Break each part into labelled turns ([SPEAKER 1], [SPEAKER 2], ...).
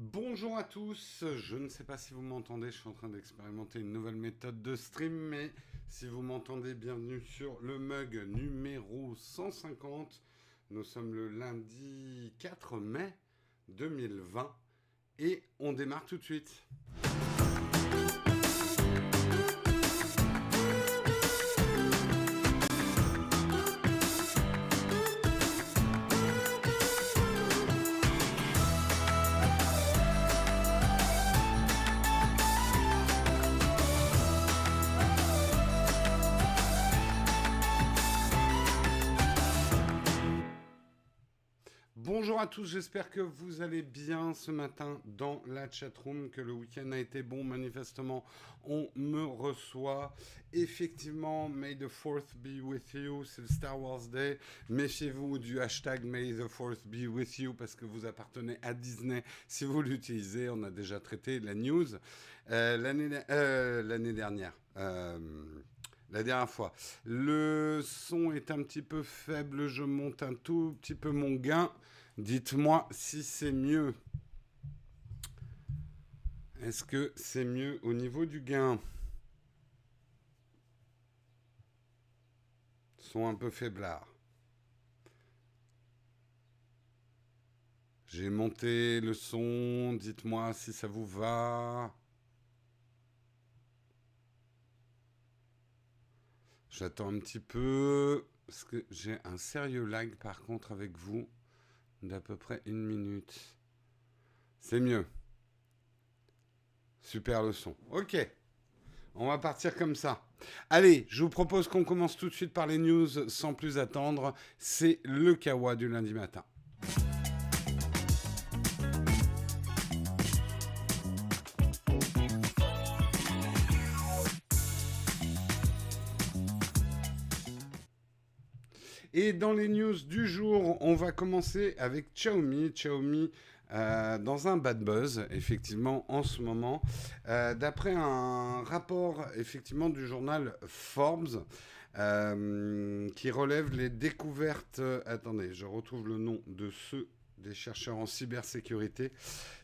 [SPEAKER 1] Bonjour à tous, je ne sais pas si vous m'entendez, je suis en train d'expérimenter une nouvelle méthode de stream, mais si vous m'entendez, bienvenue sur le mug numéro 150. Nous sommes le lundi 4 mai 2020 et on démarre tout de suite. Bonjour à tous, j'espère que vous allez bien ce matin dans la chatroom, que le week-end a été bon manifestement. On me reçoit. Effectivement, May the 4th be with you, c'est le Star Wars Day. Méfiez-vous du hashtag May the 4th be with you parce que vous appartenez à Disney. Si vous l'utilisez, on a déjà traité la news euh, euh, l'année dernière. Euh, la dernière fois. Le son est un petit peu faible, je monte un tout petit peu mon gain. Dites-moi si c'est mieux. Est-ce que c'est mieux au niveau du gain? Son un peu faiblard. J'ai monté le son, dites-moi si ça vous va. J'attends un petit peu, parce que j'ai un sérieux lag par contre avec vous d'à peu près une minute. C'est mieux. Super leçon. Ok. On va partir comme ça. Allez, je vous propose qu'on commence tout de suite par les news sans plus attendre. C'est le Kawa du lundi matin. Et dans les news du jour, on va commencer avec Xiaomi. Xiaomi euh, dans un bad buzz, effectivement, en ce moment. Euh, d'après un rapport, effectivement, du journal Forbes, euh, qui relève les découvertes. attendez, je retrouve le nom de ce des chercheurs en cybersécurité.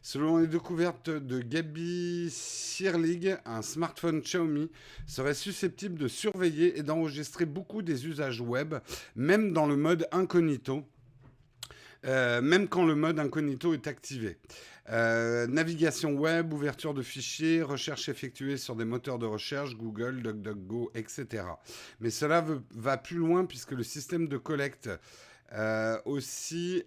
[SPEAKER 1] Selon les découvertes de Gabi Sirlig, un smartphone Xiaomi serait susceptible de surveiller et d'enregistrer beaucoup des usages web, même dans le mode incognito. Euh, même quand le mode incognito est activé. Euh, navigation web, ouverture de fichiers, recherche effectuée sur des moteurs de recherche, Google, DuckDuckGo, etc. Mais cela va plus loin puisque le système de collecte euh,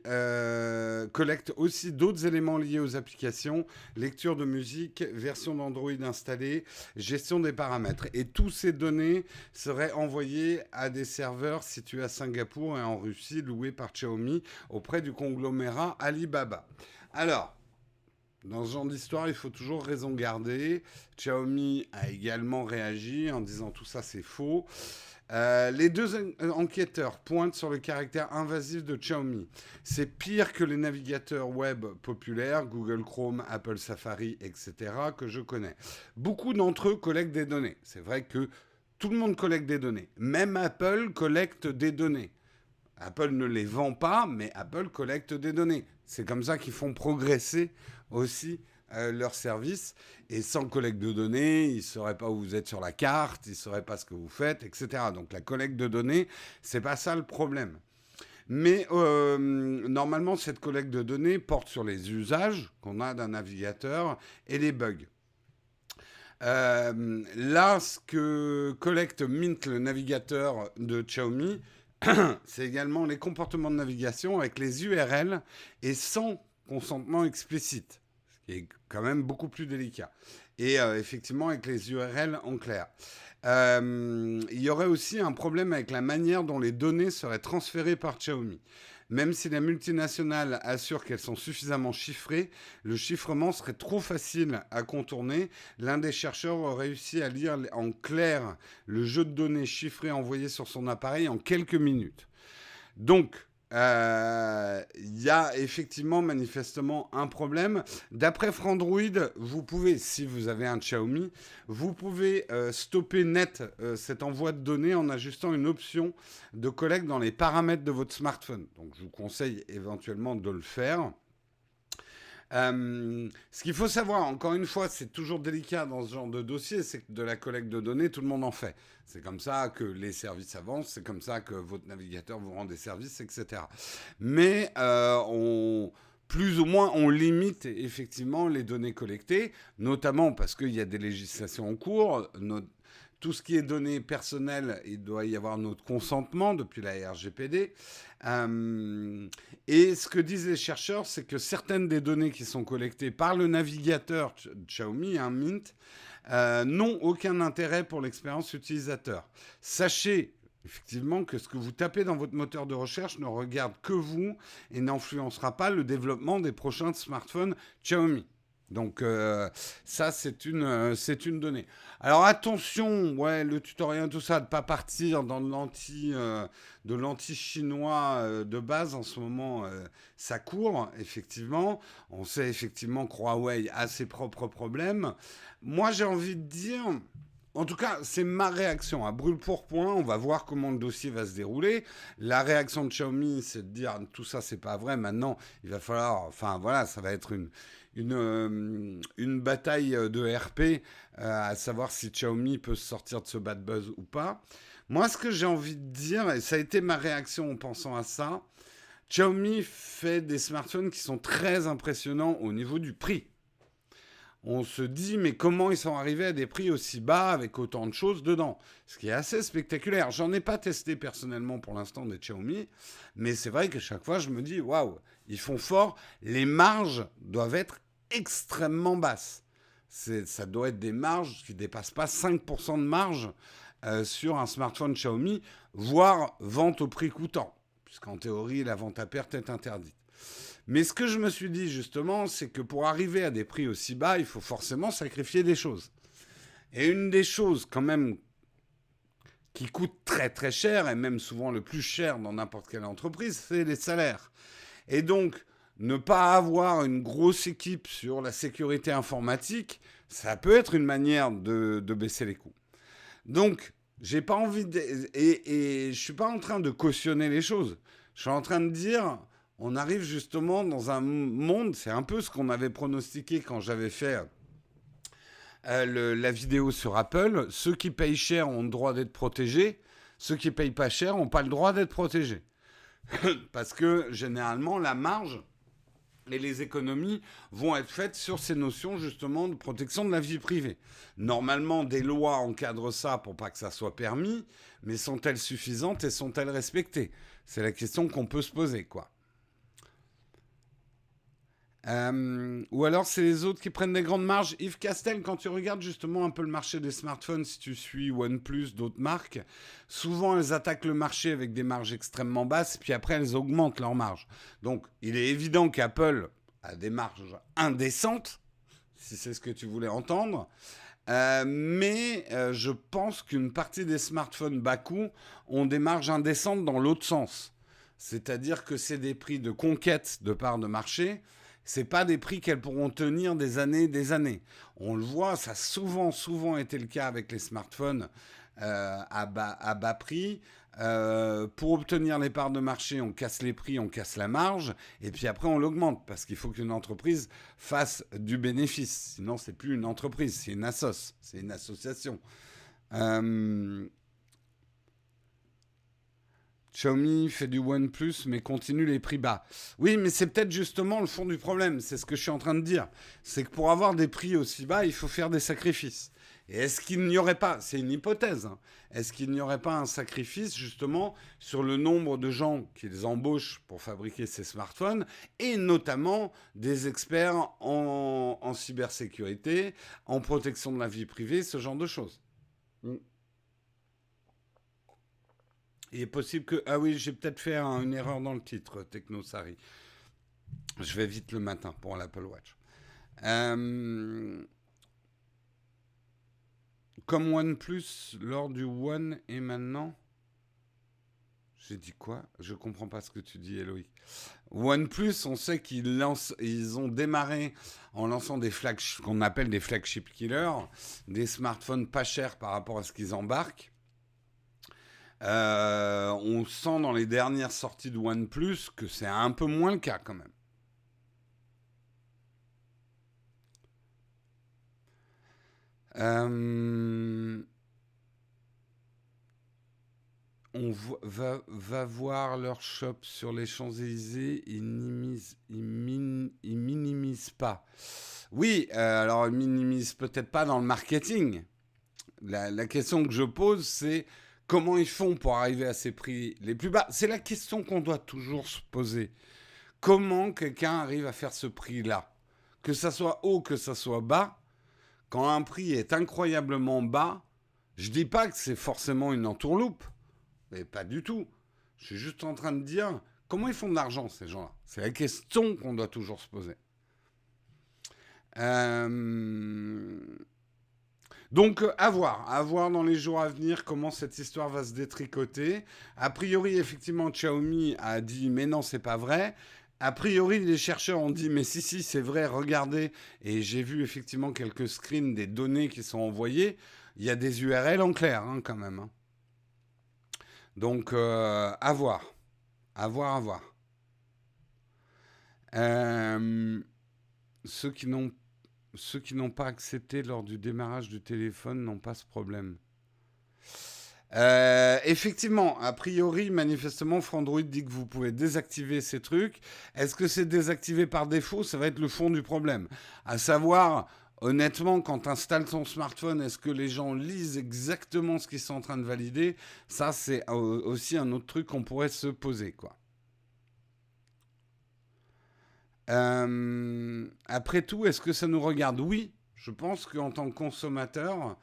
[SPEAKER 1] euh, collecte aussi d'autres éléments liés aux applications, lecture de musique, version d'Android installée, gestion des paramètres. Et tous ces données seraient envoyées à des serveurs situés à Singapour et en Russie, loués par Xiaomi auprès du conglomérat Alibaba. Alors, dans ce genre d'histoire, il faut toujours raison garder. Xiaomi a également réagi en disant tout ça c'est faux. Euh, les deux enquêteurs pointent sur le caractère invasif de Xiaomi. C'est pire que les navigateurs web populaires, Google Chrome, Apple Safari, etc., que je connais. Beaucoup d'entre eux collectent des données. C'est vrai que tout le monde collecte des données. Même Apple collecte des données. Apple ne les vend pas, mais Apple collecte des données. C'est comme ça qu'ils font progresser aussi euh, leur service. Et sans collecte de données, ils ne sauraient pas où vous êtes sur la carte, ils ne sauraient pas ce que vous faites, etc. Donc la collecte de données, c'est pas ça le problème. Mais euh, normalement, cette collecte de données porte sur les usages qu'on a d'un navigateur et les bugs. Euh, là, ce que collecte Mint, le navigateur de Xiaomi, c'est également les comportements de navigation avec les URL et sans consentement explicite est quand même beaucoup plus délicat. Et euh, effectivement, avec les URL en clair. Euh, il y aurait aussi un problème avec la manière dont les données seraient transférées par Xiaomi. Même si la multinationale assure qu'elles sont suffisamment chiffrées, le chiffrement serait trop facile à contourner. L'un des chercheurs a réussi à lire en clair le jeu de données chiffrées envoyé sur son appareil en quelques minutes. Donc, euh, il y a effectivement manifestement un problème. D'après Frandroid, vous pouvez, si vous avez un Xiaomi, vous pouvez euh, stopper net euh, cet envoi de données en ajustant une option de collecte dans les paramètres de votre smartphone. Donc je vous conseille éventuellement de le faire. Euh, ce qu'il faut savoir, encore une fois, c'est toujours délicat dans ce genre de dossier, c'est que de la collecte de données, tout le monde en fait. C'est comme ça que les services avancent, c'est comme ça que votre navigateur vous rend des services, etc. Mais euh, plus ou moins, on limite effectivement les données collectées, notamment parce qu'il y a des législations en cours. Tout ce qui est données personnelles, il doit y avoir notre consentement depuis la RGPD. Euh, et ce que disent les chercheurs, c'est que certaines des données qui sont collectées par le navigateur Xiaomi, hein, Mint, euh, n'ont aucun intérêt pour l'expérience utilisateur. Sachez effectivement que ce que vous tapez dans votre moteur de recherche ne regarde que vous et n'influencera pas le développement des prochains smartphones Xiaomi. Donc euh, ça c'est une euh, une donnée. Alors attention, ouais, le tutoriel tout ça de pas partir dans euh, de l'anti chinois de base en ce moment ça court effectivement. On sait effectivement que Huawei a ses propres problèmes. Moi j'ai envie de dire en tout cas, c'est ma réaction. À brûle pour point, on va voir comment le dossier va se dérouler. La réaction de Xiaomi, c'est de dire tout ça, c'est pas vrai. Maintenant, il va falloir. Enfin, voilà, ça va être une, une, euh, une bataille de RP, euh, à savoir si Xiaomi peut sortir de ce bad buzz ou pas. Moi, ce que j'ai envie de dire, et ça a été ma réaction en pensant à ça, Xiaomi fait des smartphones qui sont très impressionnants au niveau du prix on se dit mais comment ils sont arrivés à des prix aussi bas avec autant de choses dedans? Ce qui est assez spectaculaire. J'en ai pas testé personnellement pour l'instant des Xiaomi, mais c'est vrai que chaque fois je me dis waouh, ils font fort. Les marges doivent être extrêmement basses. Ça doit être des marges qui dépassent pas 5% de marge euh, sur un smartphone Xiaomi, voire vente au prix coûtant, puisqu'en théorie la vente à perte est interdite. Mais ce que je me suis dit justement, c'est que pour arriver à des prix aussi bas, il faut forcément sacrifier des choses. Et une des choses quand même qui coûte très très cher, et même souvent le plus cher dans n'importe quelle entreprise, c'est les salaires. Et donc, ne pas avoir une grosse équipe sur la sécurité informatique, ça peut être une manière de, baisser les coûts. Donc, j'ai pas envie de... Et, et je suis pas en train de cautionner les choses. Je suis en train de dire, on arrive justement dans un monde, c'est un peu ce qu'on avait pronostiqué quand j'avais fait euh, la vidéo sur Apple. Ceux qui payent cher ont le droit d'être protégés, ceux qui payent pas cher n'ont pas le droit d'être protégés. Parce que généralement, la marge et les économies vont être faites sur ces notions justement de protection de la vie privée. Normalement, des lois encadrent ça pour pas que ça soit permis, mais sont-elles suffisantes et sont-elles respectées? C'est la question qu'on peut se poser, quoi. Euh, ou alors c'est les autres qui prennent des grandes marges. Yves Castel, quand tu regardes justement un peu le marché des smartphones, si tu suis OnePlus, d'autres marques, souvent elles attaquent le marché avec des marges extrêmement basses, puis après elles augmentent leurs marges. Donc il est évident qu'Apple a des marges indécentes, si c'est ce que tu voulais entendre. Euh, mais euh, je pense qu'une partie des smartphones bas coût ont des marges indécentes dans l'autre sens. C'est-à-dire que c'est des prix de conquête de part de marché c'est pas des prix qu'elles pourront tenir des années, des années. On le voit, ça a souvent, souvent été le cas avec les smartphones euh, à, bas, prix. Euh, pour obtenir les parts de marché, on casse les prix, on casse la marge, et puis après on l'augmente parce qu'il faut qu'une entreprise fasse du bénéfice. Sinon, c'est plus une entreprise, c'est une assoce, c'est une association. Euh, Xiaomi fait du OnePlus mais continue les prix bas. Oui, mais c'est peut-être justement le fond du problème. C'est ce que je suis en train de dire. C'est que pour avoir des prix aussi bas, il faut faire des sacrifices. Et est-ce qu'il n'y aurait pas, c'est une hypothèse, hein, est-ce qu'il n'y aurait pas un sacrifice justement sur le nombre de gens qu'ils embauchent pour fabriquer ces smartphones et notamment des experts en, cybersécurité, en protection de la vie privée, ce genre de choses? Hmm. Il est possible que... Ah oui, j'ai peut-être fait une erreur dans le titre, Technosari. Je vais vite le matin pour l'Apple Watch. Euh, comme OnePlus lors du One et maintenant... J'ai dit quoi? Je comprends pas ce que tu dis, Eloïc. OnePlus, on sait qu'ils lancent, ils ont démarré en lançant des flagships qu'on appelle des flagship killers, des smartphones pas chers par rapport à ce qu'ils embarquent. Euh, on sent dans les dernières sorties de OnePlus que c'est un peu moins le cas quand même. Euh, on va, va, voir leur shop sur les Champs-Élysées, ils, minimisent pas. Oui, euh, alors ils minimisent peut-être pas dans le marketing. La, la, question que je pose, c'est comment ils font pour arriver à ces prix les plus bas? C'est la question qu'on doit toujours se poser. Comment quelqu'un arrive à faire ce prix-là? Que ça soit haut, que ça soit bas, quand un prix est incroyablement bas, je dis pas que c'est forcément une entourloupe. Mais pas du tout. Je suis juste en train de dire comment ils font de l'argent, ces gens-là? C'est la question qu'on doit toujours se poser. Euh, donc, à voir, à voir dans les jours à venir comment cette histoire va se détricoter. A priori, effectivement, Xiaomi a dit mais non, c'est pas vrai. A priori, les chercheurs ont dit mais si, si, c'est vrai, regardez. Et j'ai vu effectivement quelques screens des données qui sont envoyées. Il y a des URL en clair, hein, quand même. Hein. Donc, euh, à voir. À voir, à voir. Euh, ceux qui n'ont ceux qui n'ont pas accepté lors du démarrage du téléphone n'ont pas ce problème. Euh, effectivement, a priori, manifestement, Frandroid dit que vous pouvez désactiver ces trucs. Est-ce que c'est désactivé par défaut? Ça va être le fond du problème. À savoir, honnêtement, quand tu installes ton smartphone, est-ce que les gens lisent exactement ce qu'ils sont en train de valider? Ça, c'est aussi un autre truc qu'on pourrait se poser, quoi. Euh, après tout, est-ce que ça nous regarde? Oui, je pense qu'en tant que consommateur,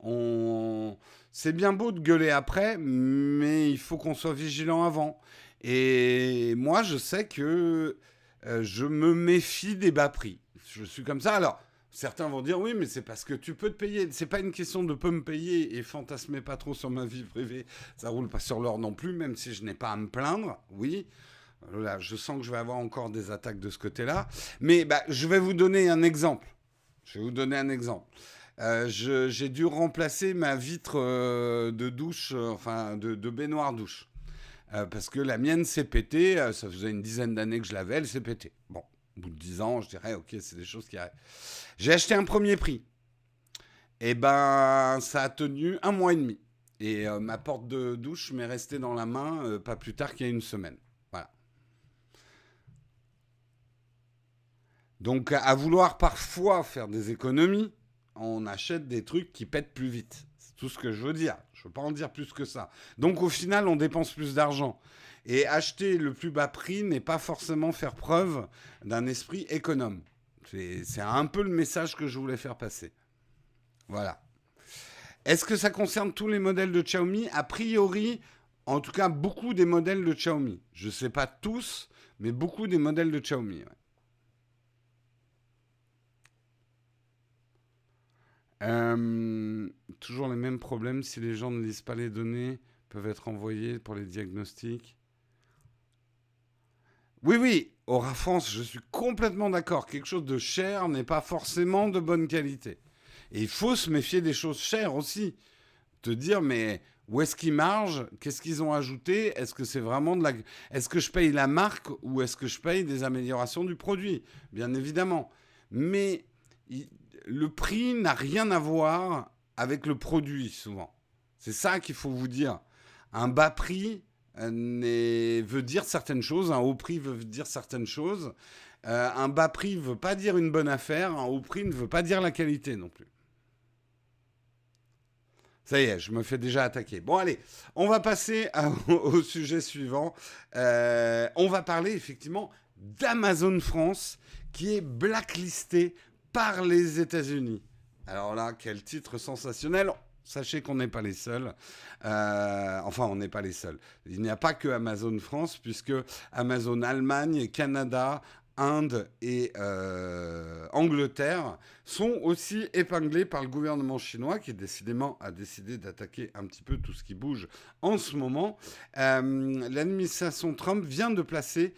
[SPEAKER 1] on... c'est bien beau de gueuler après, mais il faut qu'on soit vigilant avant. Et moi, je sais que euh, je me méfie des bas prix. Je suis comme ça. Alors, Certains vont dire oui, mais c'est parce que tu peux te payer. C'est pas une question de peut me payer et fantasmer pas trop sur ma vie privée. Ça roule pas sur l'or non plus, même si je n'ai pas à me plaindre. Oui. Là, je sens que je vais avoir encore des attaques de ce côté-là. Mais bah, je vais vous donner un exemple. Je vais vous donner un exemple. Euh, j'ai dû remplacer ma vitre euh, de douche, euh, enfin de, baignoire douche. parce que la mienne s'est pétée. ça faisait une dizaine d'années que je l'avais, elle s'est pétée. Bon, au bout de dix ans, je dirais, ok, c'est des choses qui arrivent. J'ai acheté un premier prix. Et eh ben, ça a tenu un mois et demi. Et ma porte de douche m'est restée dans la main pas plus tard qu'il y a une semaine. Donc à vouloir parfois faire des économies, on achète des trucs qui pètent plus vite. C'est tout ce que je veux dire. Je ne veux pas en dire plus que ça. Donc au final, on dépense plus d'argent. Et acheter le plus bas prix n'est pas forcément faire preuve d'un esprit économe. C'est un peu le message que je voulais faire passer. Voilà. Est-ce que ça concerne tous les modèles de Xiaomi? A priori, en tout cas, beaucoup des modèles de Xiaomi. Je ne sais pas tous, mais beaucoup des modèles de Xiaomi. Euh, toujours les mêmes problèmes. Si les gens ne lisent pas les données, peuvent être envoyés pour les diagnostics. Oui, oui, Aura France, je suis complètement d'accord. Quelque chose de cher n'est pas forcément de bonne qualité. Et il faut se méfier des choses chères aussi. Te dire, mais où est-ce qu'ils margent? Qu'est-ce qu'ils ont ajouté? Est-ce que c'est vraiment de la... Est-ce que je paye la marque ou est-ce que je paye des améliorations du produit? Bien évidemment. Mais le prix n'a rien à voir avec le produit, souvent. C'est ça qu'il faut vous dire. Un bas prix euh, veut dire certaines choses, un haut prix veut dire certaines choses. Euh, un bas prix ne veut pas dire une bonne affaire, un haut prix ne veut pas dire la qualité non plus. Ça y est, je me fais déjà attaquer. Bon, allez, on va passer au sujet suivant. Euh, on va parler effectivement d'Amazon France qui est blacklisté par les États-Unis. Alors là, quel titre sensationnel. Sachez qu'on n'est pas les seuls. Euh, enfin, on n'est pas les seuls. Il n'y a pas que Amazon France, puisque Amazon Allemagne, Canada, Inde et euh, Angleterre sont aussi épinglés par le gouvernement chinois qui décidément a décidé d'attaquer un petit peu tout ce qui bouge en ce moment. Euh, l'administration Trump vient de placer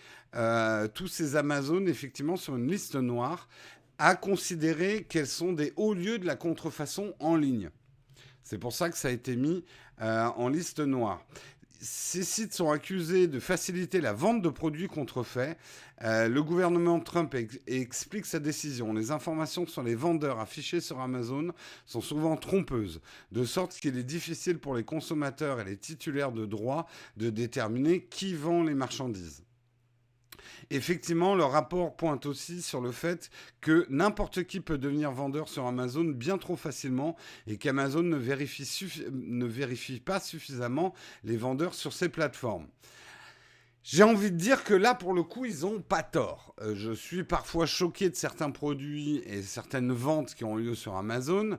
[SPEAKER 1] tous ces Amazones effectivement sur une liste noire à considérer qu'elles sont des hauts lieux de la contrefaçon en ligne. C'est pour ça que ça a été mis euh, en liste noire. ces sites sont accusés de faciliter la vente de produits contrefaits. Euh, le gouvernement Trump explique sa décision. Les informations sur les vendeurs affichées sur Amazon sont souvent trompeuses, de sorte qu'il est difficile pour les consommateurs et les titulaires de droits de déterminer qui vend les marchandises. Effectivement, le rapport pointe aussi sur le fait que n'importe qui peut devenir vendeur sur Amazon bien trop facilement et qu'Amazon ne, ne vérifie, pas suffisamment les vendeurs sur ses plateformes. J'ai envie de dire que là, pour le coup, ils n'ont pas tort. Euh, je suis parfois choqué de certains produits et certaines ventes qui ont lieu sur Amazon.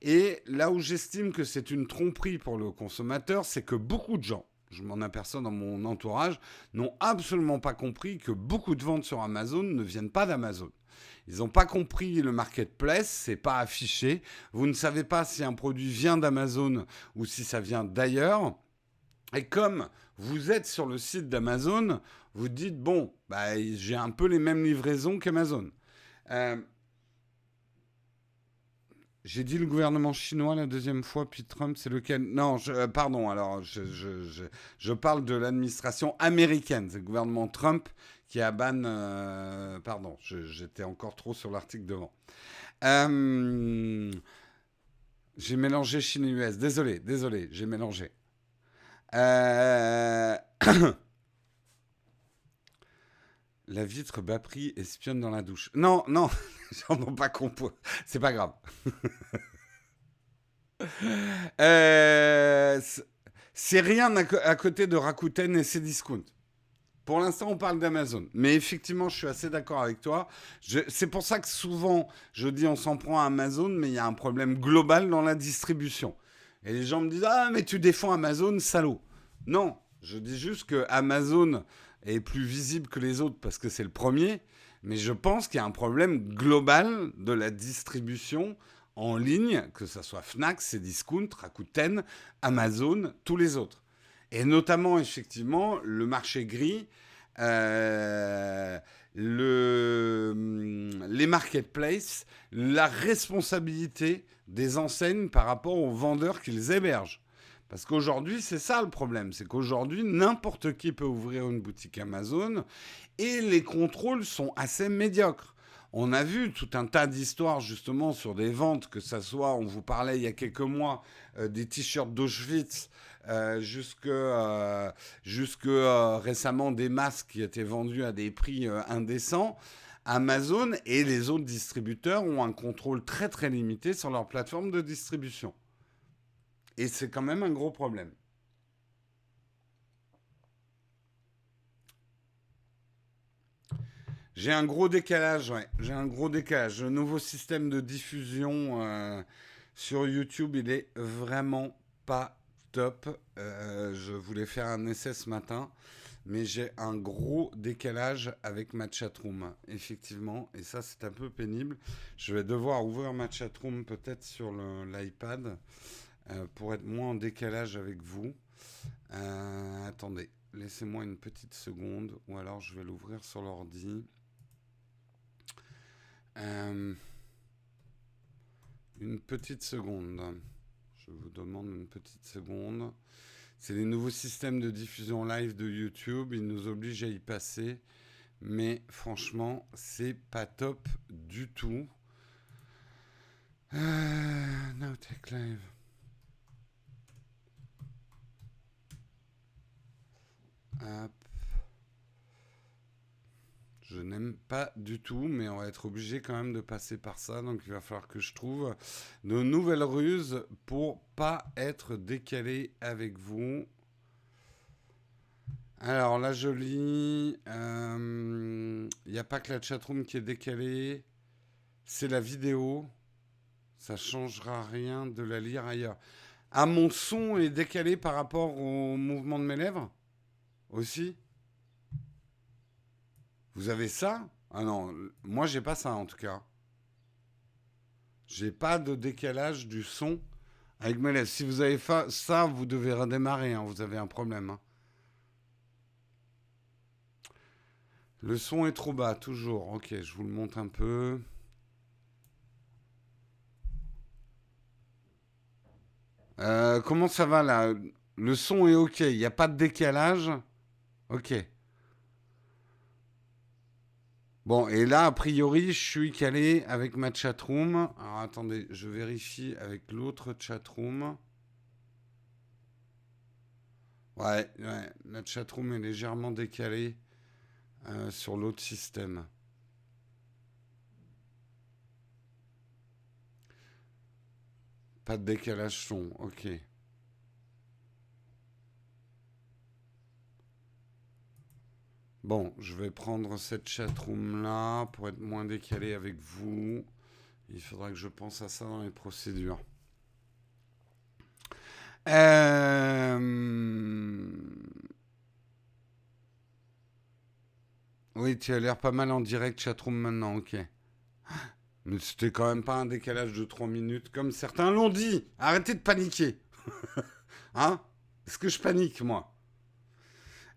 [SPEAKER 1] Et là où j'estime que c'est une tromperie pour le consommateur, c'est que beaucoup de gens, je m'en aperçois dans mon entourage, n'ont absolument pas compris que beaucoup de ventes sur Amazon ne viennent pas d'Amazon. Ils n'ont pas compris le marketplace, c'est pas affiché. Vous ne savez pas si un produit vient d'Amazon ou si ça vient d'ailleurs. Et comme vous êtes sur le site d'Amazon, vous dites bon, bah, j'ai un peu les mêmes livraisons qu'Amazon. Euh, j'ai dit le gouvernement chinois la deuxième fois, puis Trump, c'est lequel? Non, euh, pardon, alors je, je, je, parle de l'administration américaine. C'est le gouvernement Trump qui a ban. Euh, pardon, j'étais encore trop sur l'article devant. Euh, j'ai mélangé Chine et US. Désolé, désolé, j'ai mélangé. La vitre bas prix espionne dans la douche. Non, non, j'en ai pas compris. C'est pas grave. Euh, c'est rien à, côté de Rakuten et ses discounts. Pour l'instant, on parle d'Amazon. Mais effectivement, je suis assez d'accord avec toi. C'est pour ça que souvent, je dis on s'en prend à Amazon, mais il y a un problème global dans la distribution. Et les gens me disent Ah, mais tu défends Amazon, salaud. Non, je dis juste que Amazon est plus visible que les autres parce que c'est le premier, mais je pense qu'il y a un problème global de la distribution en ligne, que ce soit Fnac, Cdiscount, Rakuten, Amazon, tous les autres. Et notamment, effectivement, le marché gris, euh, le, les marketplaces, la responsabilité des enseignes par rapport aux vendeurs qu'ils hébergent. Parce qu'aujourd'hui, c'est ça le problème. C'est qu'aujourd'hui, n'importe qui peut ouvrir une boutique Amazon et les contrôles sont assez médiocres. On a vu tout un tas d'histoires justement sur des ventes, que ce soit, on vous parlait il y a quelques mois, euh, des t-shirts d'Auschwitz, euh, jusque, euh, jusque récemment des masques qui étaient vendus à des prix indécents. Amazon et les autres distributeurs ont un contrôle très très limité sur leur plateforme de distribution. Et c'est quand même un gros problème. J'ai un gros décalage, ouais. J'ai un gros décalage. Le nouveau système de diffusion euh, sur YouTube, il est vraiment pas top. Euh, je voulais faire un essai ce matin, mais j'ai un gros décalage avec ma chatroom, effectivement. Et ça, c'est un peu pénible. Je vais devoir ouvrir ma chatroom peut-être sur l'iPad. Euh, pour être moins en décalage avec vous. Euh, attendez, laissez-moi une petite seconde, ou alors je vais l'ouvrir sur l'ordi. Euh, une petite seconde. Je vous demande une petite seconde. C'est les nouveaux systèmes de diffusion live de YouTube. Ils nous obligent à y passer. Mais franchement, c'est pas top du tout. Euh, Live. Je n'aime pas du tout, mais on va être obligé quand même de passer par ça. Donc il va falloir que je trouve de nouvelles ruses pour pas être décalé avec vous. Alors là, je lis. Il euh, n'y a pas que la chatroom qui est décalée. C'est la vidéo. Ça changera rien de la lire ailleurs. Ah, mon son est décalé par rapport au mouvement de mes lèvres? Aussi Vous avez ça? Ah non, moi j'ai pas ça en tout cas. J'ai pas de décalage du son avec mes lèvres. Si vous avez ça, vous devez redémarrer, hein, vous avez un problème. Hein. Le son est trop bas, toujours. Ok, je vous le montre un peu. Euh, comment ça va là? Le son est OK. Il n'y a pas de décalage? OK. Bon, et là, a priori, je suis calé avec ma chatroom. Alors attendez, je vérifie avec l'autre chatroom. Ouais, ouais, la chatroom est légèrement décalée euh, sur l'autre système. Pas de décalage son, ok. Bon, je vais prendre cette chatroom là pour être moins décalé avec vous. Il faudra que je pense à ça dans les procédures. Euh, oui, tu as l'air pas mal en direct chatroom maintenant, ok. Mais c'était quand même pas un décalage de 3 minutes comme certains l'ont dit. Arrêtez de paniquer. hein? Est-ce que je panique, moi?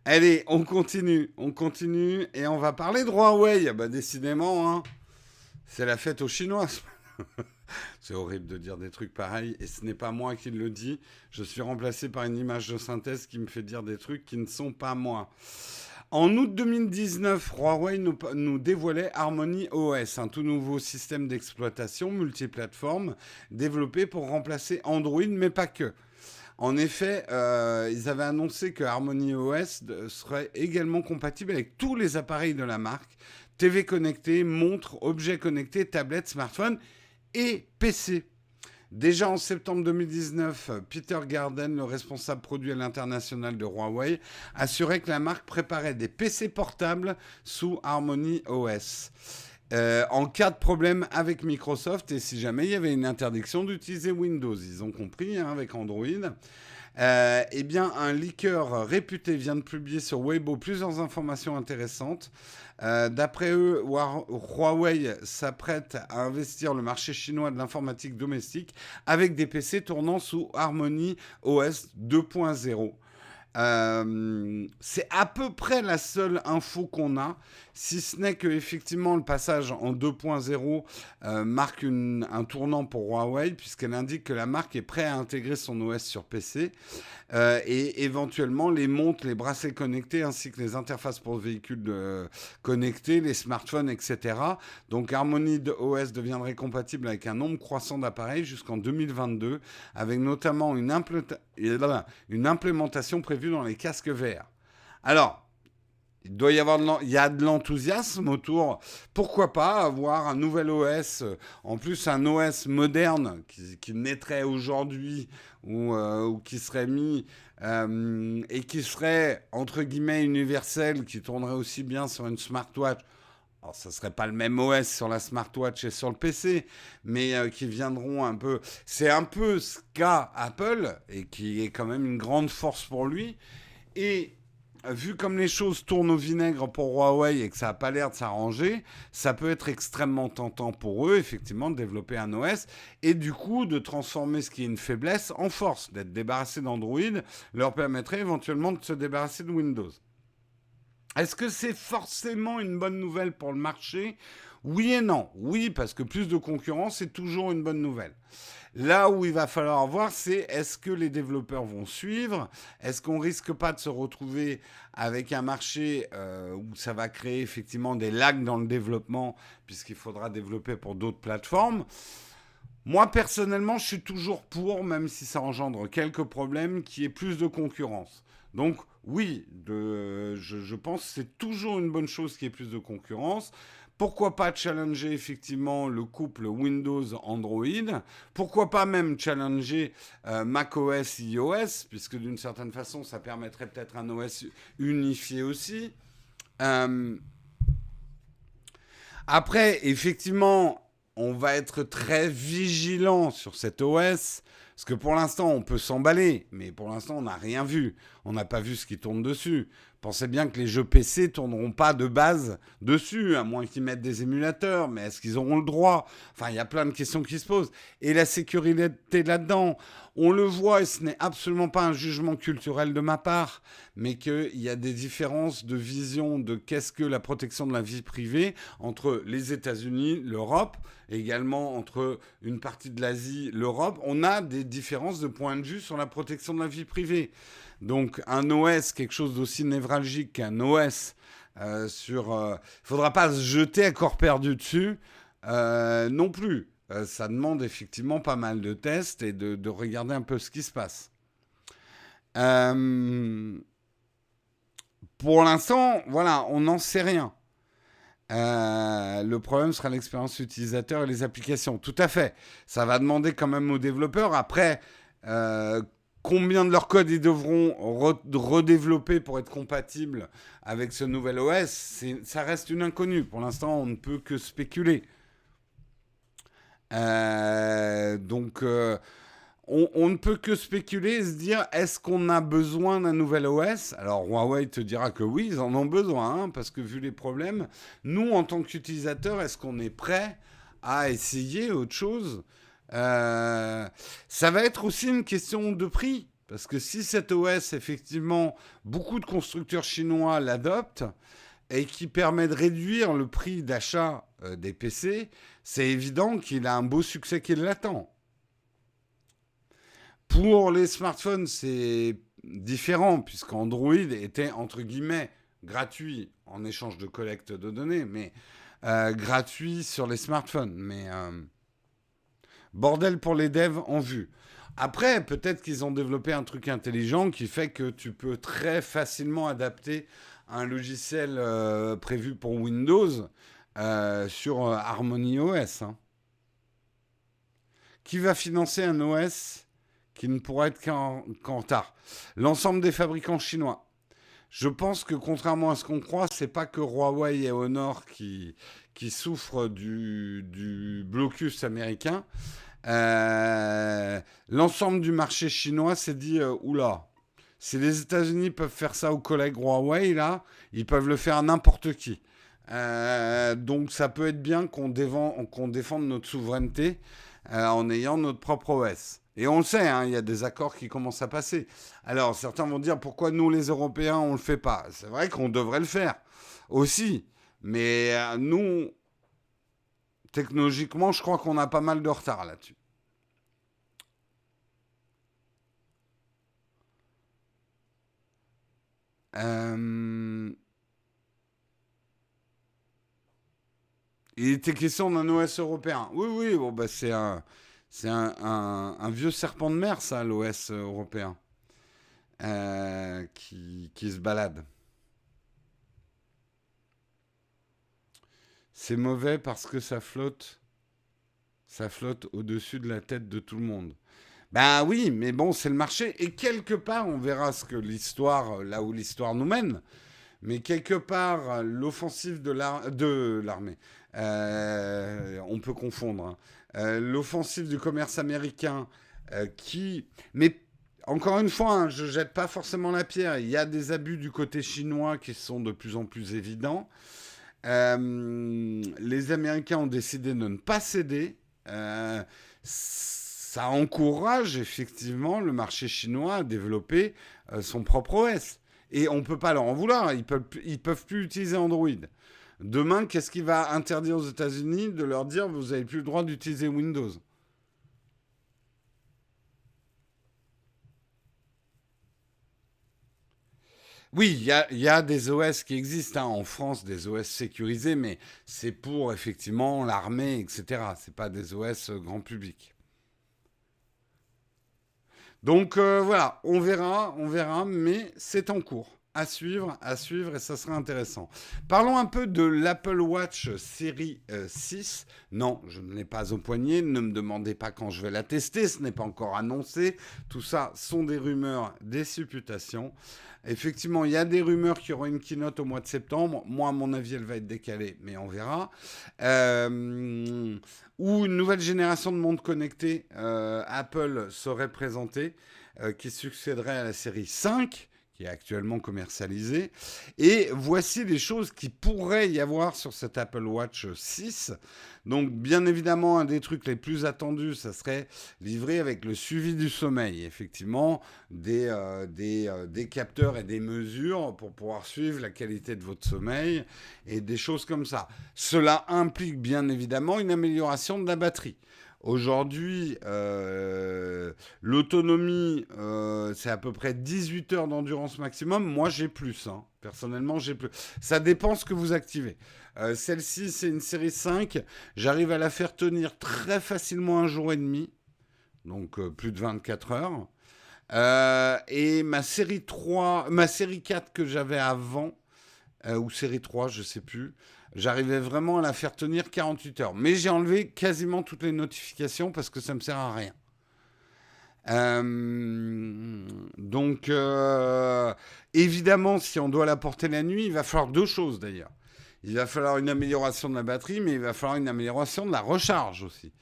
[SPEAKER 1] Allez, on continue, on continue et on va parler de Huawei. Ah bah décidément, hein, c'est la fête aux Chinois. c'est horrible de dire des trucs pareils et ce n'est pas moi qui le dis. Je suis remplacé par une image de synthèse qui me fait dire des trucs qui ne sont pas moi. En août 2019, Huawei nous, nous, dévoilait Harmony OS, un tout nouveau système d'exploitation multiplateforme développé pour remplacer Android, mais pas que. En effet, euh, ils avaient annoncé que Harmony OS serait également compatible avec tous les appareils de la marque, TV connectés, montres, objets connectés, tablettes, smartphones et PC. Déjà en septembre 2019, Peter Garden, le responsable produit à l'international de Huawei, assurait que la marque préparait des PC portables sous Harmony OS. Euh, en cas de problème avec Microsoft et si jamais il y avait une interdiction d'utiliser Windows. Ils ont compris hein, avec Android. Euh, eh bien, un leaker réputé vient de publier sur Weibo plusieurs informations intéressantes. Euh, d'après eux, Huawei s'apprête à investir le marché chinois de l'informatique domestique avec des PC tournant sous Harmony OS 2.0. Euh, c'est à peu près la seule info qu'on a, si ce n'est que effectivement le passage en 2.0 euh, marque un tournant pour Huawei, puisqu'elle indique que la marque est prête à intégrer son OS sur PC euh, et éventuellement les montres, les bracelets connectés, ainsi que les interfaces pour véhicules connectés, les smartphones, etc. Donc Harmony OS deviendrait compatible avec un nombre croissant d'appareils jusqu'en 2022, avec notamment une implémentation prévue dans les casques verts. Alors, il doit y avoir de il a de l'enthousiasme autour. Pourquoi pas avoir un nouvel OS, en plus un OS moderne qui, naîtrait aujourd'hui ou, euh, qui serait mis euh, et qui serait entre guillemets universel, qui tournerait aussi bien sur une smartwatch. Alors, ce serait pas le même OS sur la smartwatch et sur le PC, mais euh, qui viendront un peu. C'est un peu ce qu'a Apple et qui est quand même une grande force pour lui. Et vu comme les choses tournent au vinaigre pour Huawei et que ça n'a pas l'air de s'arranger, ça peut être extrêmement tentant pour eux, effectivement, de développer un OS et du coup de transformer ce qui est une faiblesse en force, d'être débarrassé d'Android, leur permettrait éventuellement de se débarrasser de Windows. Est-ce que c'est forcément une bonne nouvelle pour le marché? Oui et non. Oui, parce que plus de concurrence, c'est toujours une bonne nouvelle. Là où il va falloir voir, c'est est-ce que les développeurs vont suivre? Est-ce qu'on risque pas de se retrouver avec un marché euh, où ça va créer effectivement des lags dans le développement, puisqu'il faudra développer pour d'autres plateformes? Moi, personnellement, je suis toujours pour, même si ça engendre quelques problèmes, qu'il y ait plus de concurrence. Donc, oui, je, pense que c'est toujours une bonne chose qu'il y ait plus de concurrence. Pourquoi pas challenger effectivement le couple Windows-Android Pourquoi pas même challenger euh, macOS iOS, puisque d'une certaine façon, ça permettrait peut-être un OS unifié aussi. Euh, après, effectivement, on va être très vigilant sur cet OS. Parce que pour l'instant, on peut s'emballer, mais pour l'instant, on n'a rien vu. On n'a pas vu ce qui tourne dessus. Pensais bien que les jeux PC tourneront pas de base dessus, à moins qu'ils mettent des émulateurs, mais est-ce qu'ils auront le droit? Enfin, il y a plein de questions qui se posent. Et la sécurité là-dedans, on le voit, et ce n'est absolument pas un jugement culturel de ma part, mais qu'il y a des différences de vision de qu'est-ce que la protection de la vie privée entre les États-Unis, l'Europe, également entre une partie de l'Asie, l'Europe. On a des différences de point de vue sur la protection de la vie privée. Donc un OS, quelque chose d'aussi névralgique qu'un OS euh, sur... Il euh, ne faudra pas se jeter à corps perdu dessus euh, non plus. Ça demande effectivement pas mal de tests et de, regarder un peu ce qui se passe. pour l'instant, voilà, on n'en sait rien. le problème sera l'expérience utilisateur et les applications. Tout à fait. Ça va demander quand même aux développeurs. Après, combien de leur code ils devront redévelopper pour être compatibles avec ce nouvel OS, ça reste une inconnue. Pour l'instant, on ne peut que spéculer. Euh, donc, euh, on, ne peut que spéculer et se dire est-ce qu'on a besoin d'un nouvel OS Alors, Huawei te dira que oui, ils en ont besoin, hein, parce que vu les problèmes, nous, en tant qu'utilisateurs, est-ce qu'on est prêt à essayer autre chose? Euh, ça va être aussi une question de prix. Parce que si cet OS, effectivement, beaucoup de constructeurs chinois l'adoptent et qui permet de réduire le prix d'achat des PC, c'est évident qu'il a un beau succès qui l'attend. Pour les smartphones, c'est différent, puisqu'Android était, entre guillemets, gratuit en échange de collecte de données, mais euh, gratuit sur les smartphones. Mais Bordel pour les devs en vue. Après, peut-être qu'ils ont développé un truc intelligent qui fait que tu peux très facilement adapter un logiciel euh, prévu pour Windows euh, sur euh, Harmony OS. Hein. Qui va financer un OS qui ne pourra être qu'en retard? L'ensemble des fabricants chinois. Je pense que contrairement à ce qu'on croit, c'est pas que Huawei et Honor qui, qui souffrent du, blocus américain. Euh, l'ensemble du marché chinois s'est dit oula, si les États-Unis peuvent faire ça aux collègues Huawei, là, ils peuvent le faire à n'importe qui. Euh, donc ça peut être bien qu'on défende notre souveraineté en ayant notre propre OS. Et on le sait, hein, il y a des accords qui commencent à passer. Alors certains vont dire pourquoi nous les Européens on le fait pas? C'est vrai qu'on devrait le faire aussi, mais nous technologiquement, je crois qu'on a pas mal de retard là-dessus. Euh, il était question d'un OS européen. Oui, oui, bah, c'est un, vieux serpent de mer, ça, l'OS européen, euh, qui, qui se balade. C'est mauvais parce que ça flotte. Ça flotte au-dessus de la tête de tout le monde. Ben oui, mais bon, c'est le marché. Et quelque part, on verra ce que l'histoire, là où l'histoire nous mène. Mais quelque part, l'offensive de l'armée, euh, on peut confondre, hein. euh, l'offensive du commerce américain euh, qui... Mais encore une fois, hein, je jette pas forcément la pierre. Il y a des abus du côté chinois qui sont de plus en plus évidents. Les Américains ont décidé de ne pas céder. Ça encourage effectivement le marché chinois à développer son propre OS. Et on ne peut pas leur en vouloir. Ils peuvent, ils peuvent plus utiliser Android. Demain, qu'est-ce qui va interdire aux États-Unis de leur dire vous n'avez plus le droit d'utiliser Windows? Oui, il y a, des OS qui existent hein, en France, des OS sécurisés, mais c'est pour effectivement l'armée, etc. C'est pas des OS euh, grand public. Donc euh, voilà, on verra, on verra, mais c'est en cours à suivre, à suivre, et ça sera intéressant. Parlons un peu de l'Apple Watch série 6. Euh, non, je ne l'ai pas au poignet, ne me demandez pas quand je vais la tester, ce n'est pas encore annoncé. Tout ça sont des rumeurs, des supputations. Effectivement, il y a des rumeurs qu'il y aura une keynote au mois de septembre. Moi, à mon avis, elle va être décalée, mais on verra. Euh, ou une nouvelle génération de montres connectées, euh, Apple serait présentée, qui succéderait à la série 5 qui est actuellement commercialisé. Et voici les choses qui pourraient y avoir sur cet Apple Watch 6. Donc bien évidemment, un des trucs les plus attendus, ça serait livré avec le suivi du sommeil. Effectivement, des, euh, euh, des capteurs et des mesures pour pouvoir suivre la qualité de votre sommeil et des choses comme ça. Cela implique bien évidemment une amélioration de la batterie. Aujourd'hui, euh, l'autonomie, euh, c'est à peu près 18 heures d'endurance maximum. Moi, j'ai plus. Hein. Personnellement, j'ai plus. Ça dépend ce que vous activez. Euh, celle-ci, c'est une série 5. J'arrive à la faire tenir très facilement un jour et demi. Donc, plus de 24 heures. et ma série 3, ma série 4 que j'avais avant, ou série 3, je sais plus, J'arrivais vraiment à la faire tenir 48 heures. Mais j'ai enlevé quasiment toutes les notifications parce que ça ne me sert à rien. Euh, donc, euh, évidemment, si on doit la porter la nuit, il va falloir deux choses d'ailleurs. Il va falloir une amélioration de la batterie, mais il va falloir une amélioration de la recharge aussi.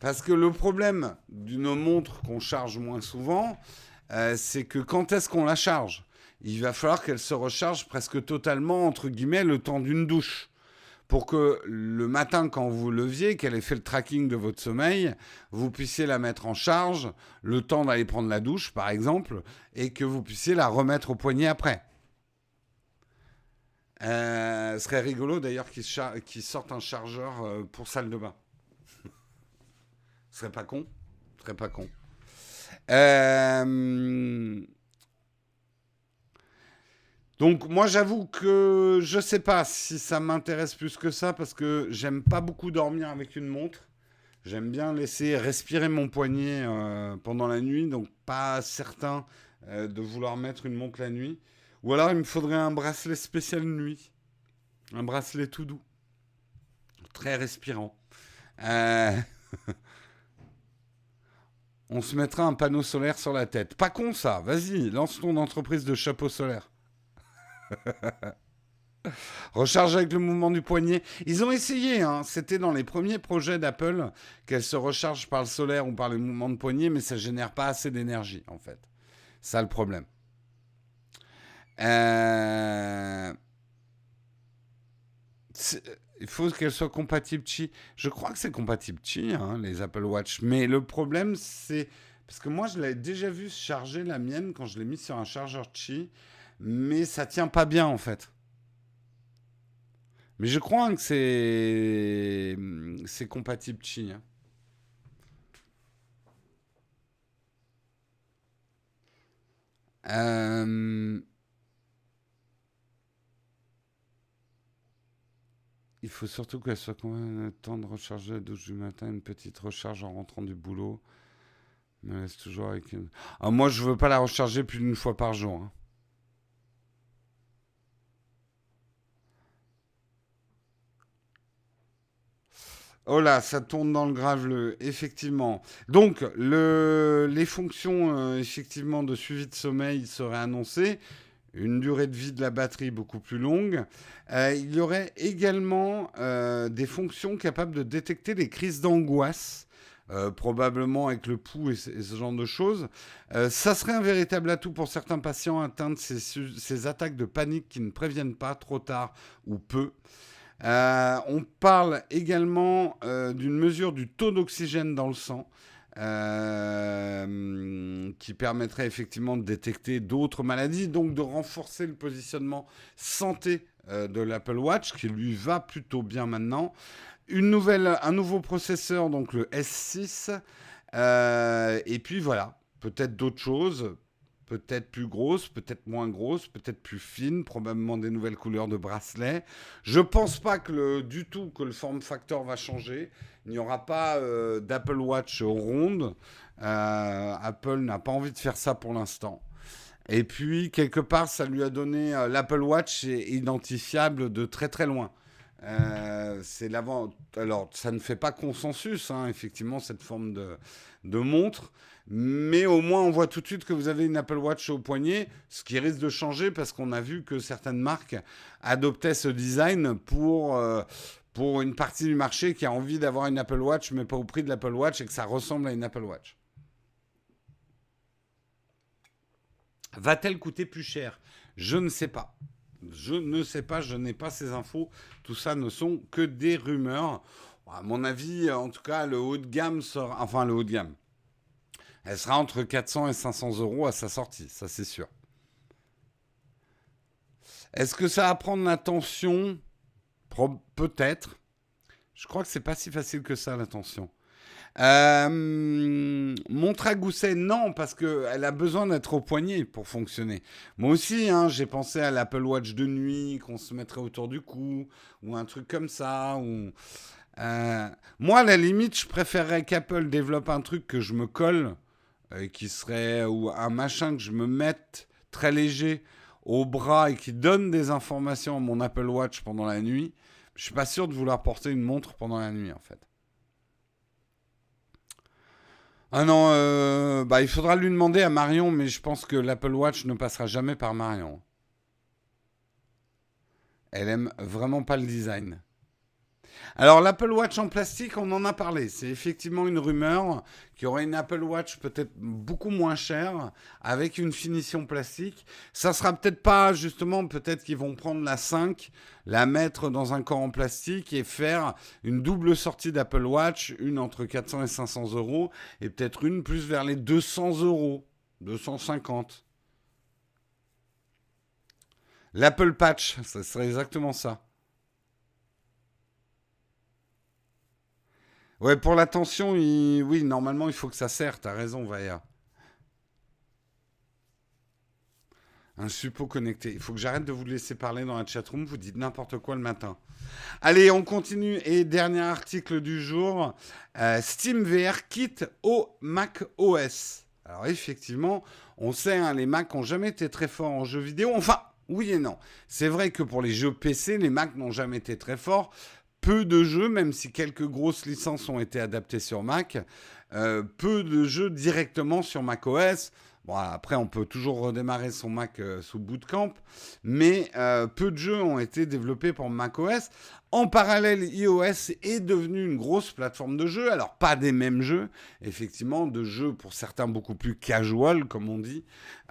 [SPEAKER 1] Parce que le problème d'une montre qu'on charge moins souvent, euh, c'est que quand est-ce qu'on la charge? Il va falloir qu'elle se recharge presque totalement, entre guillemets, le temps d'une douche pour que le matin, quand vous leviez, qu'elle ait fait le tracking de votre sommeil, vous puissiez la mettre en charge le temps d'aller prendre la douche, par exemple, et que vous puissiez la remettre au poignet après. Euh, ce serait rigolo d'ailleurs qu'ils sortent un chargeur euh, pour salle de bain. ce serait pas con. Ce serait pas con. Euh, donc moi j'avoue que je sais pas si ça m'intéresse plus que ça parce que j'aime pas beaucoup dormir avec une montre. J'aime bien laisser respirer mon poignet euh, pendant la nuit, donc pas certain euh, de vouloir mettre une montre la nuit. Ou alors il me faudrait un bracelet spécial nuit, un bracelet tout doux, très respirant. Euh, on se mettra un panneau solaire sur la tête. Pas con ça, vas-y, lance ton entreprise de chapeau solaire. Recharge avec le mouvement du poignet. Ils ont essayé, hein. c'était dans les premiers projets d'Apple qu'elle se recharge par le solaire ou par le mouvement de poignet, mais ça génère pas assez d'énergie en fait. Ça le problème. Euh, il faut qu'elle soit compatible Qi. Je crois que c'est compatible Qi, hein, les Apple Watch. Mais le problème, c'est. Parce que moi, je l'avais déjà vu charger la mienne quand je l'ai mis sur un chargeur Qi mais ça tient pas bien en fait. Mais je crois que c'est c'est compatible Qi. Hein. Euh, il faut surtout qu'elle soit combien de temps de recharger à 12 du matin, une petite recharge en rentrant du boulot. Me laisse toujours avec une... ah, moi, je veux pas la recharger plus d'une fois par jour. Hein. Oh là, ça tourne dans le graveleux, effectivement. Donc, les fonctions euh, effectivement de suivi de sommeil seraient annoncées. Une durée de vie de la batterie beaucoup plus longue. Euh, il y aurait également euh, des fonctions capables de détecter les crises d'angoisse. probablement avec le pouls et, ce genre de choses. ça serait un véritable atout pour certains patients atteints de ces attaques de panique qui ne préviennent pas trop tard ou peu. Euh, on parle également euh, d'une mesure du taux d'oxygène dans le sang. Euh, qui permettrait effectivement de détecter d'autres maladies, donc de renforcer le positionnement santé de l'Apple Watch, qui lui va plutôt bien maintenant. Une nouvelle, un nouveau processeur, donc le S6. et puis voilà, peut-être d'autres choses, peut-être plus grosse, peut-être moins grosse, peut-être plus fine, probablement des nouvelles couleurs de bracelet. Je pense pas que le, du tout que le form factor va changer. Il n'y aura pas euh, d'Apple Watch ronde. Euh, Apple n'a pas envie de faire ça pour l'instant. Et puis, quelque part, ça lui a donné... Euh, L'Apple Watch est identifiable de très très loin. c'est l'avant. Alors, ça ne fait pas consensus, hein, effectivement, cette forme de montre mais au moins on voit tout de suite que vous avez une Apple Watch au poignet, ce qui risque de changer parce qu'on a vu que certaines marques adoptaient ce design pour, euh, pour une partie du marché qui a envie d'avoir une Apple Watch, mais pas au prix de l'Apple Watch et que ça ressemble à une Apple Watch. Va-t-elle coûter plus cher? Je ne sais pas. Je ne sais pas, je n'ai pas ces infos. Tout ça ne sont que des rumeurs. À mon avis, en tout cas, le haut de gamme sera. Enfin, le haut de gamme. Elle sera entre 400 et 500 euros à sa sortie, ça c'est sûr. Est-ce que ça va prendre l'attention Peut-être. Je crois que c'est pas si facile que ça, l'attention. Euh, montre à gousset, non, parce qu'elle a besoin d'être au poignet pour fonctionner. Moi aussi, hein, j'ai pensé à l'Apple Watch de nuit qu'on se mettrait autour du cou, ou un truc comme ça. Euh, moi, à la limite, je préférerais qu'Apple développe un truc que je me colle, euh, qui serait, ou un machin que je me mette très léger au bras et qui donne des informations à mon Apple Watch pendant la nuit. Je suis pas sûr de vouloir porter une montre pendant la nuit, en fait. Ah non, euh, bah, il faudra lui demander à Marion, mais je pense que l'Apple Watch ne passera jamais par Marion. Elle aime vraiment pas le design. Alors l'Apple Watch en plastique, on en a parlé. C'est effectivement une rumeur qu'il y aurait une Apple Watch peut-être beaucoup moins chère avec une finition plastique. Ça sera peut-être pas justement, peut-être qu'ils vont prendre la 5, la mettre dans un corps en plastique et faire une double sortie d'Apple Watch, une entre 400 et 500 euros et peut-être une plus vers les 200 euros, 250. L'Apple Patch, ça serait exactement ça. Ouais, pour l'attention, oui, normalement, il faut que ça sert. T'as raison, Vaya. Un suppo connecté. Il faut que j'arrête de vous laisser parler dans la chatroom. Vous dites n'importe quoi le matin. Allez, on continue. Et dernier article du jour. Euh, Steam VR quitte au Mac OS. Alors effectivement, on sait, hein, les Macs n'ont jamais été très forts en jeux vidéo. Enfin, oui et non. C'est vrai que pour les jeux PC, les Macs n'ont jamais été très forts peu de jeux, même si quelques grosses licences ont été adaptées sur Mac, euh, peu de jeux directement sur macOS. Bon, après, on peut toujours redémarrer son Mac euh, sous Bootcamp, mais euh, peu de jeux ont été développés pour macOS. En parallèle, iOS est devenu une grosse plateforme de jeux. Alors, pas des mêmes jeux, effectivement, de jeux pour certains beaucoup plus casual, comme on dit,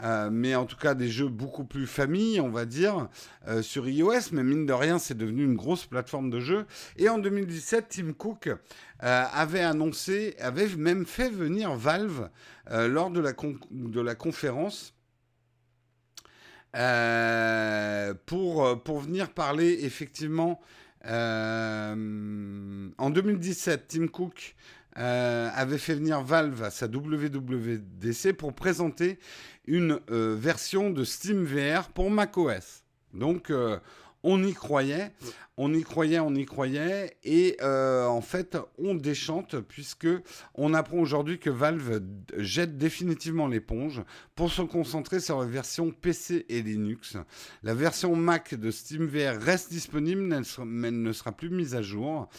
[SPEAKER 1] euh, mais en tout cas des jeux beaucoup plus famille, on va dire, euh, sur iOS. Mais mine de rien, c'est devenu une grosse plateforme de jeux. Et en 2017, Tim Cook euh, avait annoncé, avait même fait venir Valve lors de la, de la conférence. pour, pour venir parler effectivement euh, en 2017, Tim Cook euh, avait fait venir Valve à sa WWDC pour présenter une euh, version de Steam VR pour macOS. Donc, on y croyait, on y croyait, on y croyait, et euh, en fait, on déchante puisque on apprend aujourd'hui que Valve jette définitivement l'éponge pour se concentrer sur la version PC et Linux. La version Mac de SteamVR reste disponible, mais elle ne sera plus mise à jour.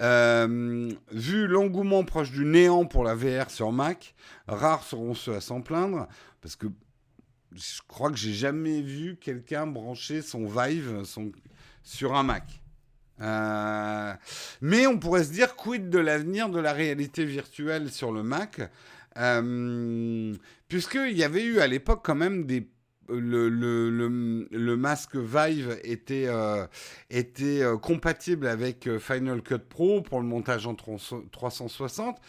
[SPEAKER 1] Euh, vu l'engouement proche du néant pour la VR sur Mac, rares seront ceux à s'en plaindre, parce que je crois que j'ai jamais vu quelqu'un brancher son Vive sur un Mac. Euh, mais on pourrait se dire quid de l'avenir de la réalité virtuelle sur le Mac, euh, puisqu'il y avait eu à l'époque quand même des le, le, le, masque Vive était, euh, était compatible avec Final Cut Pro pour le montage en 360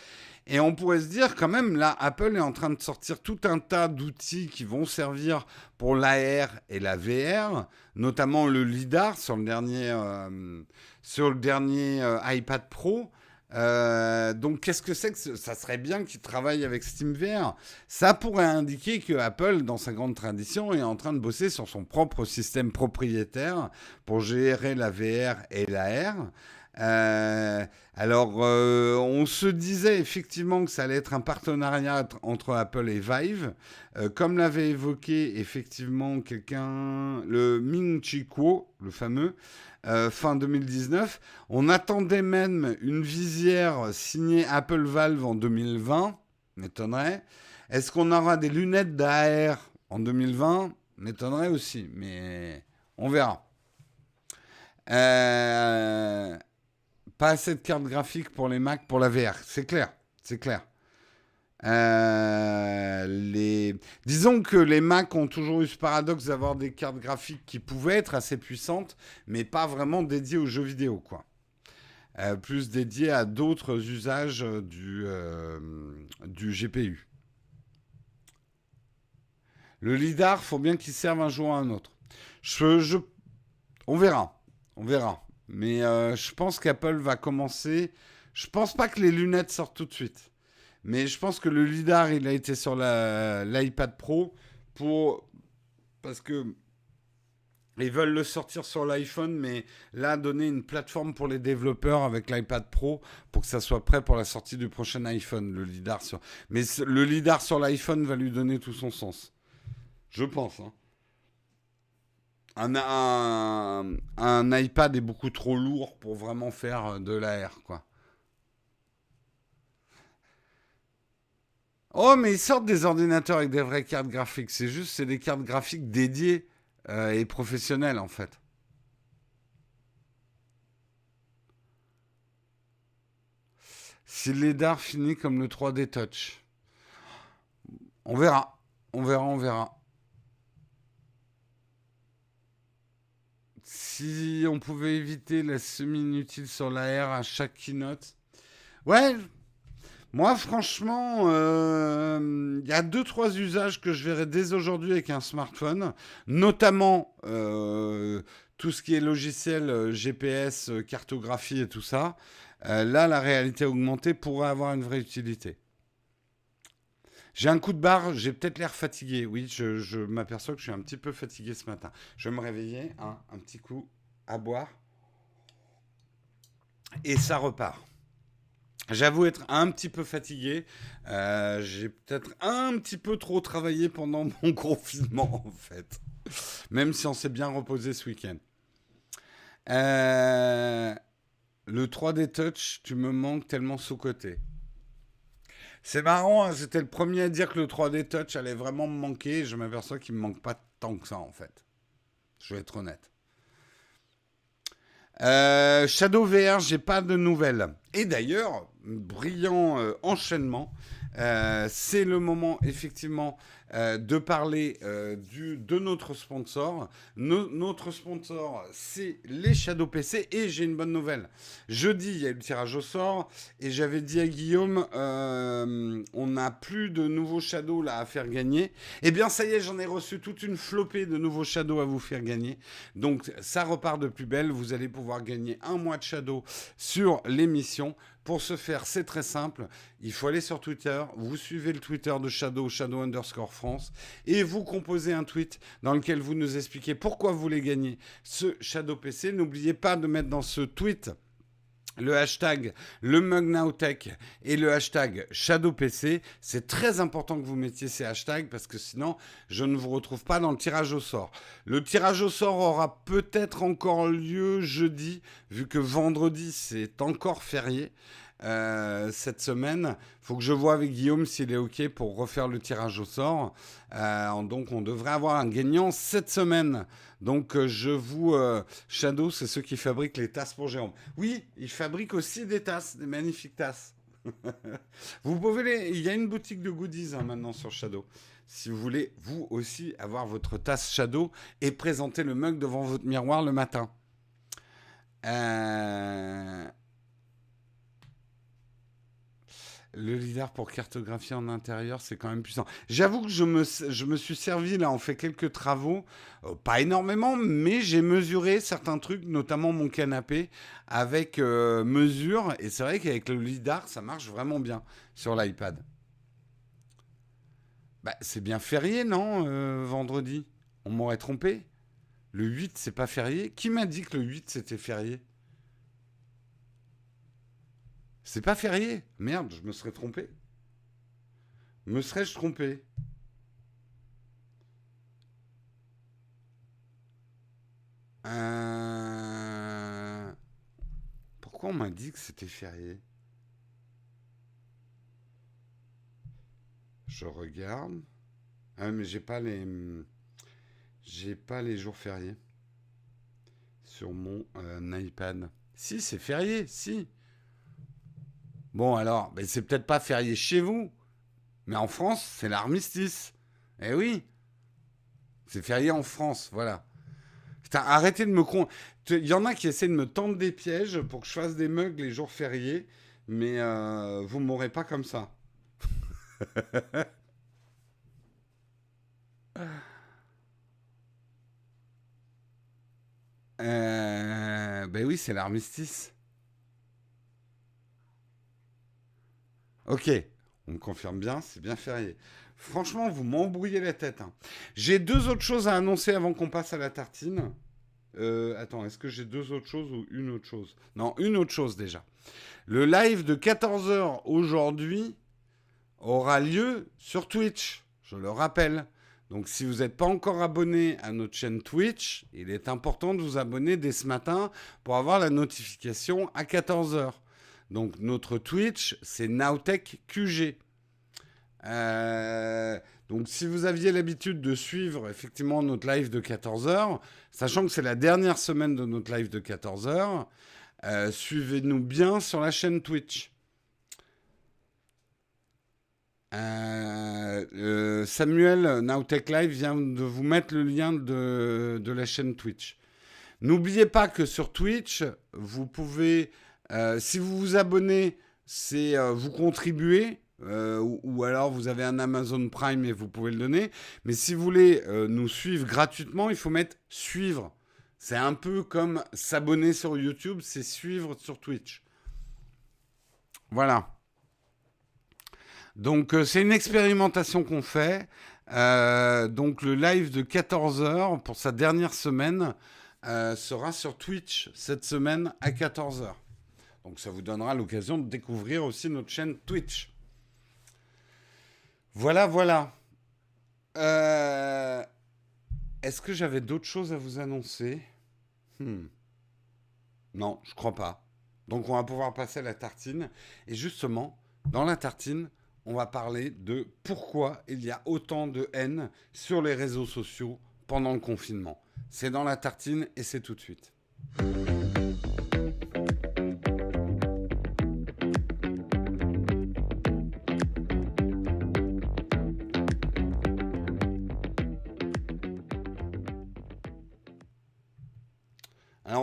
[SPEAKER 1] et on pourrait se dire quand même, là, Apple est en train de sortir tout un tas d'outils qui vont servir pour l'AR et la VR, notamment le LIDAR sur le dernier, euh, sur le dernier euh, iPad Pro. Euh, donc, qu'est-ce que c'est que ça serait bien qu'ils travaillent avec SteamVR Ça pourrait indiquer que Apple, dans sa grande tradition, est en train de bosser sur son propre système propriétaire pour gérer la VR et l'AR. Euh, alors, euh, on se disait effectivement que ça allait être un partenariat entre Apple et Vive, euh, comme l'avait évoqué effectivement quelqu'un, le Ming Chi le fameux, fin 2019. On attendait même une visière signée Apple Valve en 2020, m'étonnerait. Est-ce qu'on aura des lunettes d'AR en 2020 M'étonnerait aussi, mais on verra. Pas assez de cartes graphiques pour les Mac pour la VR, c'est clair, c'est clair. Euh. Disons que les Mac ont toujours eu ce paradoxe d'avoir des cartes graphiques qui pouvaient être assez puissantes, mais pas vraiment dédiées aux jeux vidéo. Euh, plus dédiées à d'autres usages du, euh, GPU. Le LIDAR, faut bien qu'il serve un jour à un autre. On verra, on verra. Mais je pense qu'Apple va commencer. Je pense pas que les lunettes sortent tout de suite. Mais je pense que le LIDAR, il a été sur l'iPad Pro pour. Parce que. Ils veulent le sortir sur l'iPhone, mais là, donner une plateforme pour les développeurs avec l'iPad Pro pour que ça soit prêt pour la sortie du prochain iPhone, le LIDAR sur. Mais le LIDAR sur l'iPhone va lui donner tout son sens. Je pense. Hein. Un, iPad est beaucoup trop lourd pour vraiment faire de l'AR, quoi. Oh, mais ils sortent des ordinateurs avec des vraies cartes graphiques. C'est juste, c'est des cartes graphiques dédiées euh, et professionnelles, en fait. Si l'EDAR finit comme le 3D Touch. On verra. On verra, on verra. Si on pouvait éviter la semi-inutile sur l'AR à chaque keynote. Ouais, moi, franchement, il euh, y a deux, trois usages que je verrai dès aujourd'hui avec un smartphone, notamment euh, tout ce qui est logiciel euh, GPS, cartographie et tout ça. là, la réalité augmentée pourrait avoir une vraie utilité. J'ai un coup de barre, j'ai peut-être l'air fatigué. Oui, je, m'aperçois que je suis un petit peu fatigué ce matin. Je vais me réveiller, hein, un petit coup à boire. Et ça repart. J'avoue être un petit peu fatigué. Euh, j'ai peut-être un petit peu trop travaillé pendant mon confinement, en fait. Même si on s'est bien reposé ce week-end. Euh, le 3D Touch, tu me manques tellement sous-côté. C'est marrant, hein, c'était le premier à dire que le 3D Touch allait vraiment me manquer. Je m'aperçois qu'il me manque pas tant que ça, en fait. Je vais être honnête. Euh, Shadow VR, j'ai pas de nouvelles. Et d'ailleurs, brillant euh, enchaînement. Euh, c'est le moment effectivement euh, de parler du, de notre sponsor. notre sponsor, c'est les Shadow PC et j'ai une bonne nouvelle. Jeudi, il y a eu le tirage au sort et j'avais dit à Guillaume, on n'a plus de nouveaux Shadows là à faire gagner. Eh bien, ça y est, j'en ai reçu toute une flopée de nouveaux Shadows à vous faire gagner. Donc, ça repart de plus belle. Vous allez pouvoir gagner un mois de Shadow sur l'émission. Pour ce faire, c'est très simple. Il faut aller sur Twitter, vous suivez le Twitter de Shadow, Shadow underscore France, et vous composez un tweet dans lequel vous nous expliquez pourquoi vous voulez gagner ce Shadow PC. N'oubliez pas de mettre dans ce tweet le hashtag le MugNowTech et le hashtag ShadowPC. C'est très important que vous mettiez ces hashtags parce que sinon, je ne vous retrouve pas dans le tirage au sort. Le tirage au sort aura peut-être encore lieu jeudi, vu que vendredi, c'est encore férié. Euh, cette semaine. Faut que je vois avec Guillaume s'il est OK pour refaire le tirage au sort. Euh, donc, on devrait avoir un gagnant cette semaine. Donc, euh, je vous. Shadow, c'est ceux qui fabriquent les tasses pour Jérôme. Oui, ils fabriquent aussi des tasses, des magnifiques tasses. vous pouvez les... Il y a une boutique de goodies hein, maintenant sur Shadow. Si vous voulez, vous aussi, avoir votre tasse Shadow et présenter le mug devant votre miroir le matin. Euh, le lidar pour cartographier en intérieur, c'est quand même puissant. J'avoue que je me, suis servi, là, on fait quelques travaux, euh, pas énormément, mais j'ai mesuré certains trucs, notamment mon canapé, avec euh, mesure, et c'est vrai qu'avec le lidar, ça marche vraiment bien sur l'iPad. Bah, c'est bien férié, non, euh, vendredi? On m'aurait trompé Le 8, c'est pas férié Qui m'a dit que le 8, c'était férié? C'est pas férié. Merde, je me serais trompé. Me serais-je trompé? Euh... Pourquoi on m'a dit que c'était férié? Je regarde. Ah mais j'ai pas les j'ai pas les jours fériés sur mon euh, iPad. Si, c'est férié, si. Bon, alors, mais c'est peut-être pas férié chez vous, Mais en France, c'est l'armistice. Eh oui. C'est férié en France, voilà. Putain, arrêtez de me con. Il y en a qui essaient de me tendre des pièges pour que je fasse des mugs les jours fériés, mais euh, vous m'aurez pas comme ça. euh, ben oui, c'est l'armistice. Ok, on me confirme bien, c'est bien férié. Franchement, vous m'embrouillez la tête. Hein. J'ai deux autres choses à annoncer avant qu'on passe à la tartine. Euh, attends, est-ce que j'ai deux autres choses ou une autre chose? Non, une autre chose déjà. Le live de 14h aujourd'hui aura lieu sur Twitch, je le rappelle. Donc si vous n'êtes pas encore abonné à notre chaîne Twitch, il est important de vous abonner dès ce matin pour avoir la notification à 14h. Donc notre Twitch, c'est Nowtech QG. Euh, donc si vous aviez l'habitude de suivre effectivement notre live de 14h, sachant que c'est la dernière semaine de notre live de 14h, euh, suivez-nous bien sur la chaîne Twitch. Euh, Samuel Nowtech Live vient de vous mettre le lien de, de la chaîne Twitch. N'oubliez pas que sur Twitch, vous pouvez, si vous vous abonnez, c'est vous contribuez euh, ou, alors vous avez un Amazon Prime et vous pouvez le donner. Mais si vous voulez euh, nous suivre gratuitement, il faut mettre suivre. C'est un peu comme s'abonner sur YouTube, c'est suivre sur Twitch. Voilà. Donc euh, c'est une expérimentation qu'on fait. donc le live de 14h pour sa dernière semaine sera sur Twitch cette semaine à 14h. Donc ça vous donnera l'occasion de découvrir aussi notre chaîne Twitch. Voilà, voilà. Euh, est-ce que j'avais d'autres choses à vous annoncer? Hmm. Non, je crois pas. Donc on va pouvoir passer à la tartine. Et justement, dans la tartine, on va parler de pourquoi il y a autant de haine sur les réseaux sociaux pendant le confinement. C'est dans la tartine et c'est tout de suite.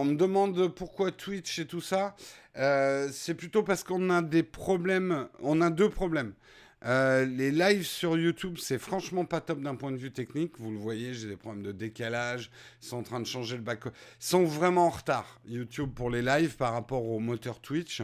[SPEAKER 1] On me demande pourquoi Twitch et tout ça. Euh, c'est plutôt parce qu'on a des problèmes. On a deux problèmes. Euh, les lives sur YouTube, c'est franchement pas top d'un point de vue technique. Vous le voyez, j'ai des problèmes de décalage. Ils sont en train de changer le back. Ils sont vraiment en retard, YouTube, pour les lives par rapport au moteur Twitch.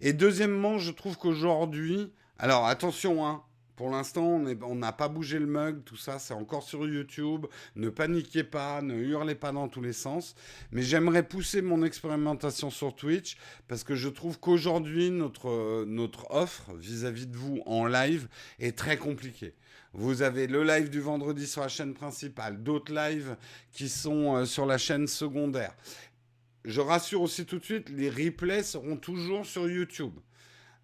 [SPEAKER 1] Et deuxièmement, je trouve qu'aujourd'hui. Alors attention, hein, pour l'instant, on n'a pas bougé le mug, tout ça, c'est encore sur YouTube. Ne paniquez pas, ne hurlez pas dans tous les sens. Mais j'aimerais pousser mon expérimentation sur Twitch parce que je trouve qu'aujourd'hui, notre, offre vis-à-vis de vous en live est très compliquée. Vous avez le live du vendredi sur la chaîne principale, d'autres lives qui sont euh, sur la chaîne secondaire. Je rassure aussi tout de suite, les replays seront toujours sur YouTube.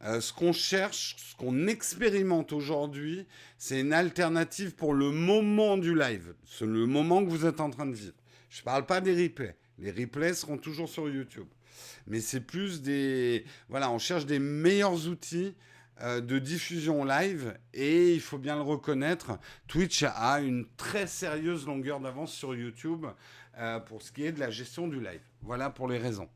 [SPEAKER 1] Euh, ce qu'on cherche, ce qu'on expérimente aujourd'hui, c'est une alternative pour le moment du live, c'est le moment que vous êtes en train de vivre. Je ne parle pas des replays. Les replays seront toujours sur YouTube. Mais c'est plus des... Voilà, on cherche des meilleurs outils euh, de diffusion live et il faut bien le reconnaître, Twitch a une très sérieuse longueur d'avance sur YouTube euh, pour ce qui est de la gestion du live. Voilà pour les raisons.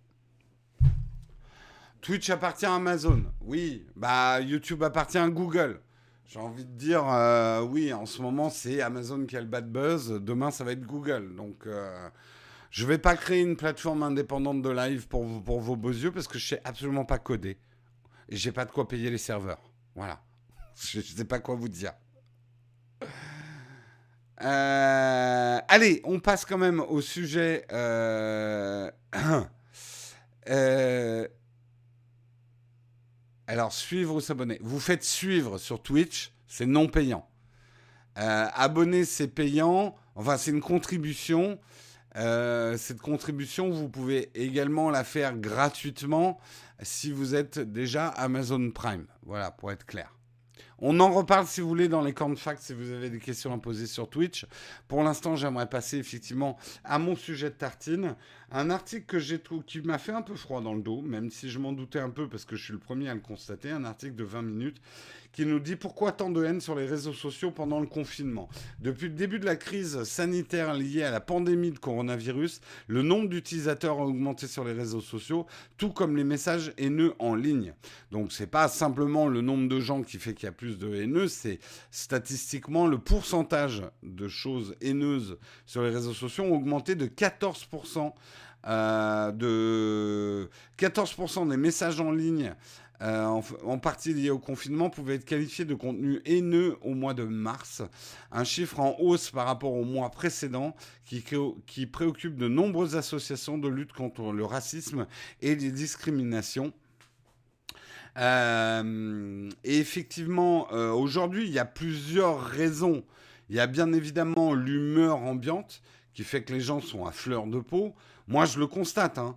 [SPEAKER 1] Twitch appartient à Amazon. Oui. Bah, YouTube appartient à Google. J'ai envie de dire, euh, oui, en ce moment, c'est Amazon qui a le bad buzz. Demain, ça va être Google. Donc, euh, je ne vais pas créer une plateforme indépendante de live pour, vos beaux yeux parce que je ne sais absolument pas coder. Et j'ai pas de quoi payer les serveurs. Voilà. Je ne sais pas quoi vous dire. Euh, allez, on passe quand même au sujet. Euh, Alors, suivre ou s'abonner. Vous faites suivre sur Twitch, c'est non payant. Euh, abonner, c'est payant. Enfin, c'est une contribution. Euh, cette contribution, vous pouvez également la faire gratuitement si vous êtes déjà Amazon Prime. Voilà, pour être clair. On en reparle si vous voulez dans les camps de si vous avez des questions à poser sur Twitch. Pour l'instant, j'aimerais passer effectivement à mon sujet de tartine. Un article que j'ai trouvé qui m'a fait un peu froid dans le dos, même si je m'en doutais un peu parce que je suis le premier à le constater. Un article de 20 minutes qui nous dit pourquoi tant de haine sur les réseaux sociaux pendant le confinement. Depuis le début de la crise sanitaire liée à la pandémie de coronavirus, le nombre d'utilisateurs a augmenté sur les réseaux sociaux, tout comme les messages haineux en ligne. Donc c'est pas simplement le nombre de gens qui fait qu'il y a plus de haineux, c'est statistiquement le pourcentage de choses haineuses sur les réseaux sociaux ont augmenté de 14%. Euh, de 14% des messages en ligne euh, en, partie lié au confinement, pouvaient être qualifiés de contenu haineux au mois de mars, un chiffre en hausse par rapport au mois précédent qui préoccupe de nombreuses associations de lutte contre le racisme et les discriminations. Euh, et effectivement, euh, aujourd'hui, il y a plusieurs raisons. Il y a bien évidemment l'humeur ambiante qui fait que les gens sont à fleur de peau. Moi, je le constate. Hein.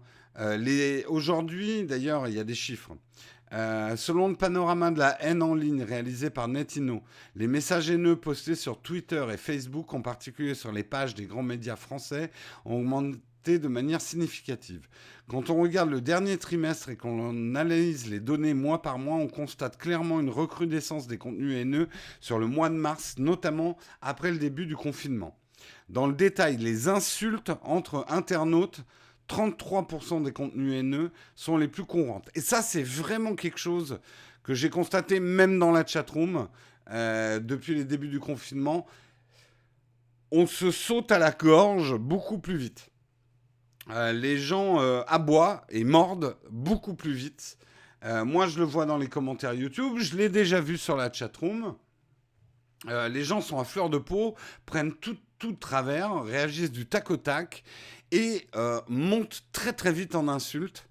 [SPEAKER 1] Aujourd'hui, d'ailleurs, il y a des chiffres. Euh, selon le panorama de la haine en ligne réalisé par Netino, les messages haineux postés sur Twitter et Facebook, en particulier sur les pages des grands médias français, ont augmenté de manière significative. Quand on regarde le dernier trimestre et qu'on analyse les données mois par mois, on constate clairement une recrudescence des contenus haineux sur le mois de mars, notamment après le début du confinement. Dans le détail, les insultes entre internautes 33% des contenus haineux sont les plus courantes. Et ça, c'est vraiment quelque chose que j'ai constaté même dans la chatroom euh, depuis les débuts du confinement. On se saute à la gorge beaucoup plus vite. Euh, les gens euh, aboient et mordent beaucoup plus vite. moi, je le vois dans les commentaires YouTube. Je l'ai déjà vu sur la chatroom. les gens sont à fleur de peau, prennent tout, tout travers, réagissent du tac au tac et euh, monte très très vite en insultes.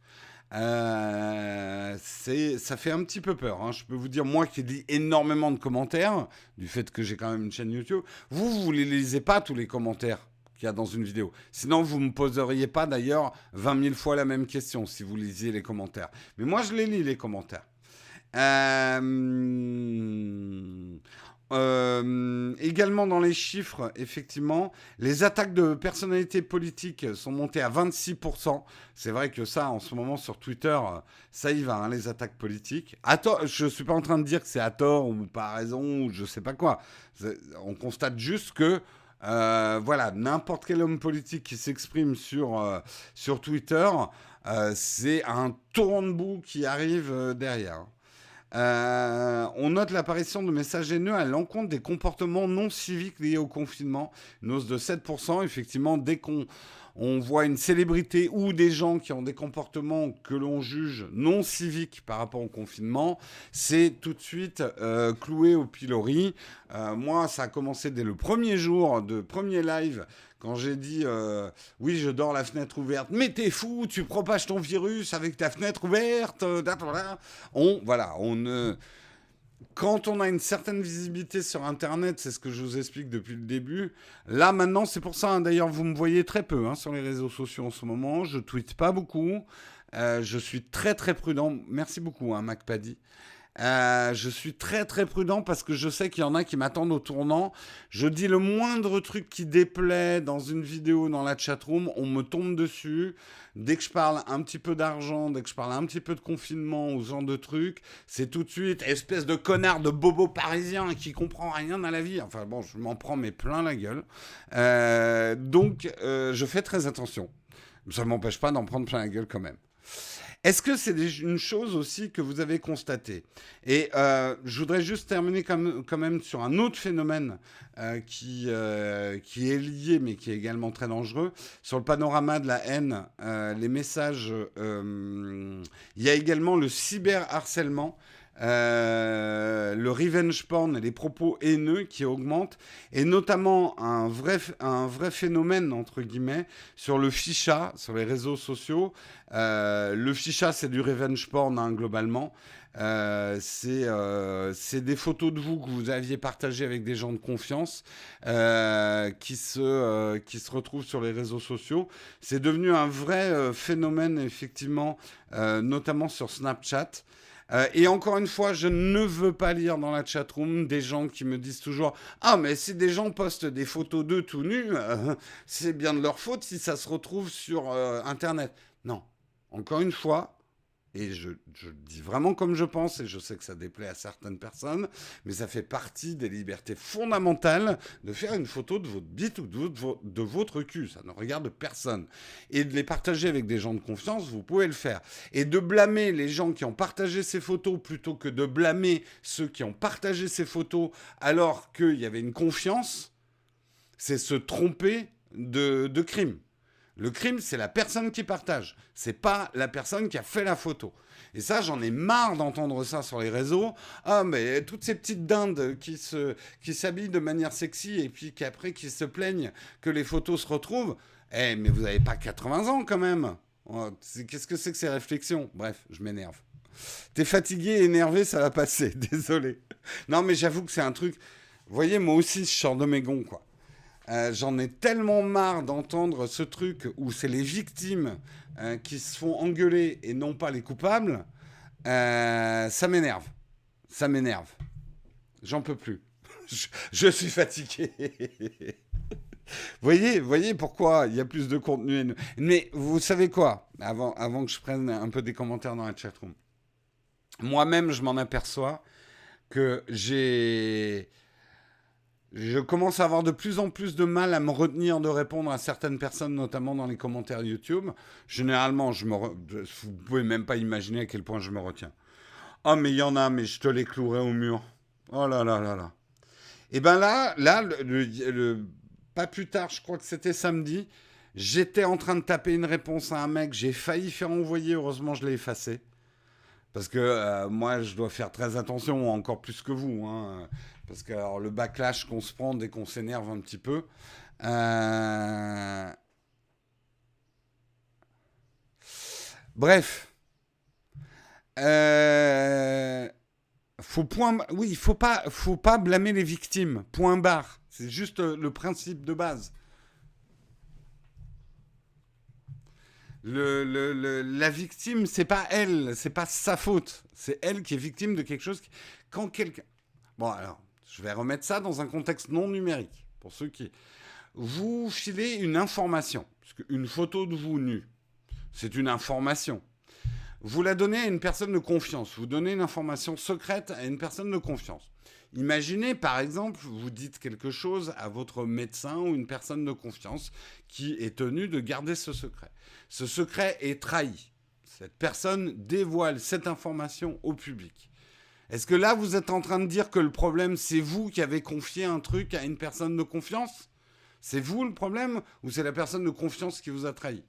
[SPEAKER 1] Euh, ça fait un petit peu peur. Hein. Je peux vous dire, moi qui dis énormément de commentaires, du fait que j'ai quand même une chaîne YouTube, vous, vous ne les lisez pas tous les commentaires qu'il dans une vidéo. Sinon, vous ne me poseriez pas d'ailleurs 20 000 fois la même question si vous lisiez les commentaires. Mais moi, je les lis, les commentaires. Euh, euh, également dans les chiffres, effectivement, les attaques de personnalités politiques sont montées à 26%. C'est vrai que ça, en ce moment, sur Twitter, ça y va, hein, les attaques politiques. À je ne suis pas en train de dire que c'est à tort ou pas raison ou je ne sais pas quoi. On constate juste que, euh, voilà, n'importe quel homme politique qui s'exprime sur, euh, sur Twitter, c'est un tourne de boue qui arrive derrière. Euh, on note l'apparition de messages haineux à l'encontre des comportements non civiques liés au confinement, une hausse de 7%. Effectivement, dès qu'on on voit une célébrité ou des gens qui ont des comportements que l'on juge non civiques par rapport au confinement, c'est tout de suite euh, cloué au pilori. Euh, moi, ça a commencé dès le premier jour de premier live quand j'ai dit euh, oui, je dors la fenêtre ouverte, mais t'es fou, tu propages ton virus avec ta fenêtre ouverte. On, voilà, on quand on a une certaine visibilité sur Internet, c'est ce que je vous explique depuis le début. Là, maintenant, c'est pour ça, hein, d'ailleurs, vous me voyez très peu hein, sur les réseaux sociaux en ce moment. Je tweete pas beaucoup. Euh, je suis très, très prudent. Merci beaucoup, hein, MacPaddy. Euh, je suis très très prudent parce que je sais qu'il y en a qui m'attendent au tournant. Je dis le moindre truc qui déplaît dans une vidéo, dans la chatroom, on me tombe dessus. Dès que je parle un petit peu d'argent, dès que je parle un petit peu de confinement ou ce genre de trucs, c'est tout de suite espèce de connard de bobo parisien qui comprend rien à la vie. Enfin bon, je m'en prends mais plein la gueule. Euh, donc euh, je fais très attention. Ça ne m'empêche pas d'en prendre plein la gueule quand même. Est-ce que c'est une chose aussi que vous avez constatée? Et euh, je voudrais juste terminer quand même sur un autre phénomène euh, qui, euh, qui est lié, mais qui est également très dangereux. Sur le panorama de la haine, les messages, il y a également le cyberharcèlement. Euh, le revenge porn et les propos haineux qui augmentent, et notamment un vrai, un vrai phénomène, entre guillemets, sur le ficha, sur les réseaux sociaux. Euh, le ficha, c'est du revenge porn, hein, globalement. Euh, c'est des photos de vous que vous aviez partagées avec des gens de confiance qui, se, qui se retrouvent sur les réseaux sociaux. C'est devenu un vrai phénomène, effectivement, notamment sur Snapchat. Euh, et encore une fois, je ne veux pas lire dans la chatroom des gens qui me disent toujours Ah, mais si des gens postent des photos d'eux tout nus, euh, c'est bien de leur faute si ça se retrouve sur euh, Internet. Non. Encore une fois, et je, dis vraiment comme je pense, et je sais que ça déplaît à certaines personnes, mais ça fait partie des libertés fondamentales de faire une photo de votre bite ou de votre, cul. Ça ne regarde personne. Et de les partager avec des gens de confiance, vous pouvez le faire. Et de blâmer les gens qui ont partagé ces photos plutôt que de blâmer ceux qui ont partagé ces photos alors qu'il y avait une confiance, c'est se tromper de, de crime. Le crime, c'est la personne qui partage. C'est pas la personne qui a fait la photo. Et ça, j'en ai marre d'entendre ça sur les réseaux. Ah, mais toutes ces petites dindes qui se, qui s'habillent de manière sexy et puis qu'après qui se plaignent que les photos se retrouvent. Eh, mais vous n'avez pas 80 ans quand même. Oh, qu'est-ce que c'est que ces réflexions? Bref, je m'énerve. T'es fatigué, énervé, ça va passer. Désolé. Non, mais j'avoue que c'est un truc. Vous voyez, moi aussi, je sors de mes gonds, quoi. Euh, j'en ai tellement marre d'entendre ce truc où c'est les victimes euh, qui se font engueuler et non pas les coupables. Euh, ça m'énerve. Ça m'énerve. J'en peux plus. je, suis fatigué. voyez, voyez pourquoi il y a plus de contenu. Mais vous savez quoi? Avant, avant que je prenne un peu des commentaires dans la chatroom. Moi-même, je m'en aperçois que j'ai je commence à avoir de plus en plus de mal à me retenir de répondre à certaines personnes, notamment dans les commentaires YouTube. Généralement, je me vous pouvez même pas imaginer à quel point je me retiens. Oh, mais il y en a, mais je te les clouerai au mur. Oh là là là là. Et ben là, là, pas plus tard, je crois que c'était samedi, j'étais en train de taper une réponse à un mec, j'ai failli faire envoyer, heureusement je l'ai effacé. Parce que euh, moi, je dois faire très attention, encore plus que vous. Hein. Parce que alors, le backlash qu'on se prend dès qu'on s'énerve un petit peu. Euh, bref. Euh... Faut point... Oui, il faut pas, faut pas blâmer les victimes. Point barre. C'est juste le principe de base. La victime, c'est pas elle, c'est pas sa faute. C'est elle qui est victime de quelque chose. Quand quelqu'un. Bon, alors, je vais remettre ça dans un contexte non numérique. Pour ceux qui. Vous filez une information. Parce une photo de vous nu, c'est une information. Vous la donnez à une personne de confiance. Vous donnez une information secrète à une personne de confiance. Imaginez, par exemple, vous dites quelque chose à votre médecin ou une personne de confiance qui est tenue de garder ce secret. Ce secret est trahi. Cette personne dévoile cette information au public. Est-ce que là, vous êtes en train de dire que le problème, c'est vous qui avez confié un truc à une personne de confiance? C'est vous le problème ou c'est la personne de confiance qui vous a trahi?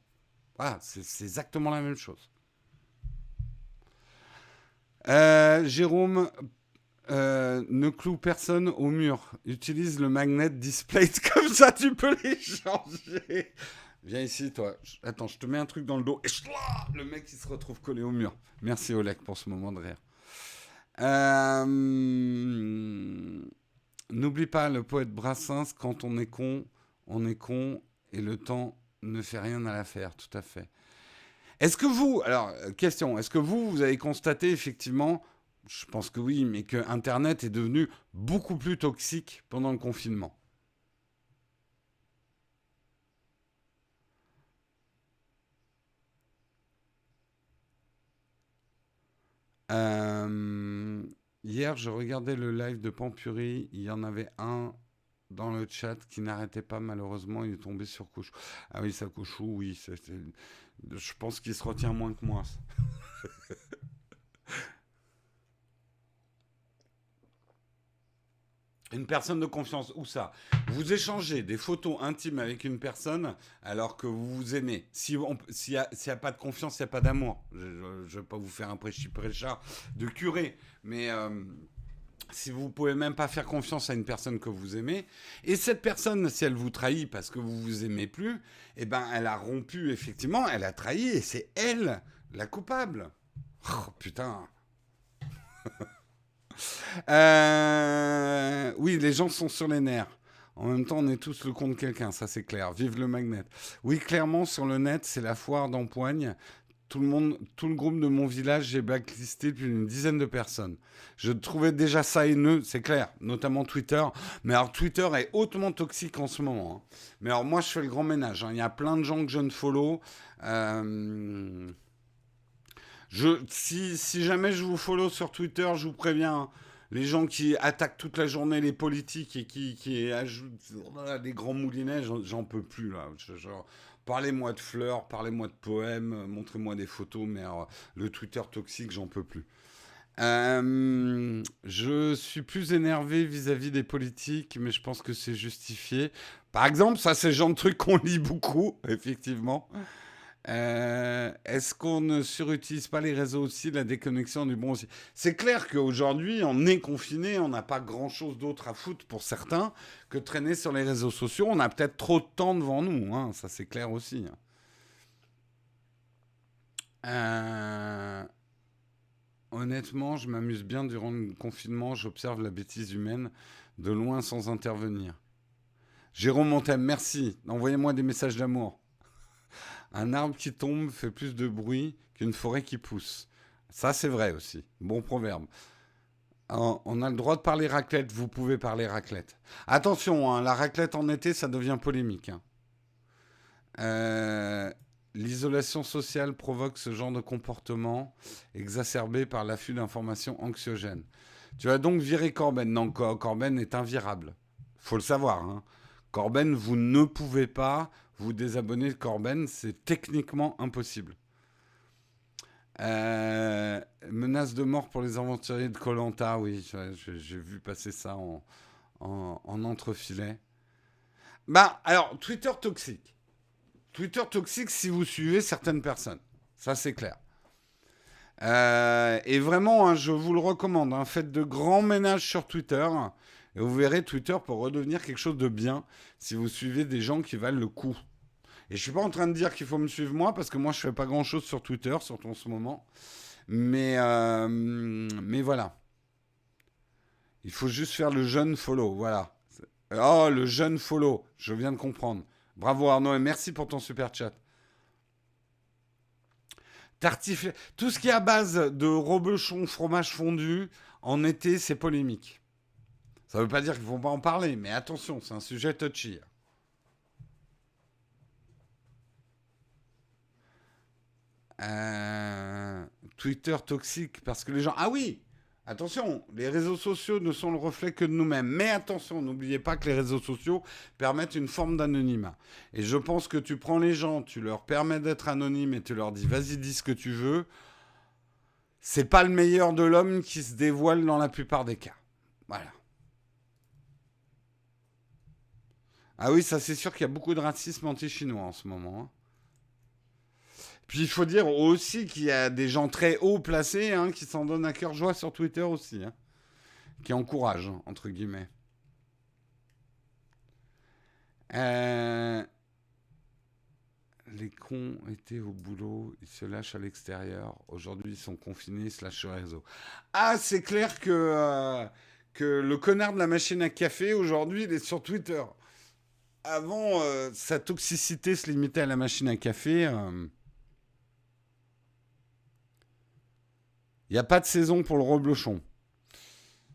[SPEAKER 1] Voilà, c'est exactement la même chose. Euh, Jérôme, euh, ne cloue personne au mur. Utilise le magnet display comme ça, tu peux les changer. Viens ici, toi. Attends, je te mets un truc dans le dos. Et le mec, il se retrouve collé au mur. Merci, Oleg, pour ce moment de rire. Euh, n'oublie pas le poète Brassens, quand on est con, on est con et le temps ne fait rien à l'affaire, tout à fait. Est-ce que vous, alors, euh, question, est-ce que vous, vous avez constaté effectivement, je pense que oui, mais que Internet est devenu beaucoup plus toxique pendant le confinement? Euh, hier, je regardais le live de Pampuri. Il y en avait un dans le chat qui n'arrêtait pas, malheureusement. Il est tombé sur Couchou. Ah oui, ça, Couchou, oui. Je pense qu'il se retient moins que moi. Une personne de confiance, où ça Vous échangez des photos intimes avec une personne alors que vous vous aimez. S'il n'y a, pas de confiance, il n'y a pas d'amour. Je ne vais pas vous faire un prêchi prêchard de curé, mais euh, si vous pouvez même pas faire confiance à une personne que vous aimez, et cette personne, si elle vous trahit parce que vous vous aimez plus, eh ben, elle a rompu, effectivement, elle a trahi, et c'est elle la coupable. Oh, putain Euh, oui, les gens sont sur les nerfs. En même temps, on est tous le compte de quelqu'un, ça c'est clair. Vive le magnet. Oui, clairement, sur le net, c'est la foire d'empoigne. Tout le monde, tout le groupe de mon village, j'ai blacklisté plus d'une dizaine de personnes. Je trouvais déjà ça haineux, c'est clair, notamment Twitter. Mais alors Twitter est hautement toxique en ce moment. Hein. Mais alors moi, je fais le grand ménage. Hein. Il y a plein de gens que je ne follow. Euh, si, jamais je vous follow sur Twitter, je vous préviens. Hein, les gens qui attaquent toute la journée les politiques et qui, qui ajoutent des grands moulinets, j'en peux plus là. Parlez-moi de fleurs, parlez-moi de poèmes, montrez-moi des photos, mais le Twitter toxique, j'en peux plus. Euh, je suis plus énervé vis-à-vis des politiques, mais je pense que c'est justifié. Par exemple, ça, c'est le genre de truc qu'on lit beaucoup, effectivement. Euh, est-ce qu'on ne surutilise pas les réseaux aussi, la déconnexion du bon C'est clair qu'aujourd'hui, on est confiné, on n'a pas grand-chose d'autre à foutre pour certains que traîner sur les réseaux sociaux. On a peut-être trop de temps devant nous, hein, ça c'est clair aussi. Euh, honnêtement, je m'amuse bien durant le confinement, j'observe la bêtise humaine de loin sans intervenir. Jérôme Montem, merci. Envoyez-moi des messages d'amour. Un arbre qui tombe fait plus de bruit qu'une forêt qui pousse. Ça, c'est vrai aussi. Bon proverbe. On a le droit de parler raclette, vous pouvez parler raclette. Attention, hein, la raclette en été, ça devient polémique. Hein. Euh, l'isolation sociale provoque ce genre de comportement exacerbé par l'affût d'informations anxiogènes. Tu vas donc virer Corben. Non, Corben est invirable. faut le savoir. Hein. Corben, vous ne pouvez pas vous désabonner de Corben, c'est techniquement impossible. Euh, menace de mort pour les aventuriers de Colanta, oui, j'ai vu passer ça en, en, entrefilet. Bah, alors, Twitter toxique. Twitter toxique si vous suivez certaines personnes. Ça, c'est clair. Euh, et vraiment, hein, je vous le recommande. Hein, faites de grands ménages sur Twitter. Et vous verrez, Twitter pour redevenir quelque chose de bien si vous suivez des gens qui valent le coup. Et je suis pas en train de dire qu'il faut me suivre moi, parce que moi, je fais pas grand-chose sur Twitter, surtout en ce moment. Mais, euh, mais voilà. Il faut juste faire le jeune follow, voilà. Oh, le jeune follow, je viens de comprendre. Bravo Arnaud, et merci pour ton super chat. Tartif... Tout ce qui est à base de reblochon, fromage fondu, en été, c'est polémique. Ça ne veut pas dire qu'ils ne vont pas en parler, mais attention, c'est un sujet touchy. Euh, Twitter toxique parce que les gens. Ah oui Attention, les réseaux sociaux ne sont le reflet que de nous-mêmes. Mais attention, n'oubliez pas que les réseaux sociaux permettent une forme d'anonymat. Et je pense que tu prends les gens, tu leur permets d'être anonymes et tu leur dis vas-y, dis ce que tu veux. C'est pas le meilleur de l'homme qui se dévoile dans la plupart des cas. Voilà. Ah oui, ça c'est sûr qu'il y a beaucoup de racisme anti-chinois en ce moment. Hein. Puis il faut dire aussi qu'il y a des gens très haut placés hein, qui s'en donnent à cœur joie sur Twitter aussi, hein, qui encouragent, entre guillemets. Euh, les cons étaient au boulot, ils se lâchent à l'extérieur. Aujourd'hui, ils sont confinés, ils se lâchent sur les réseaux. Ah, c'est clair que, euh, que le connard de la machine à café, aujourd'hui, il est sur Twitter. Avant, euh, sa toxicité se limitait à la machine à café. Il n'y a pas de saison pour le reblochon.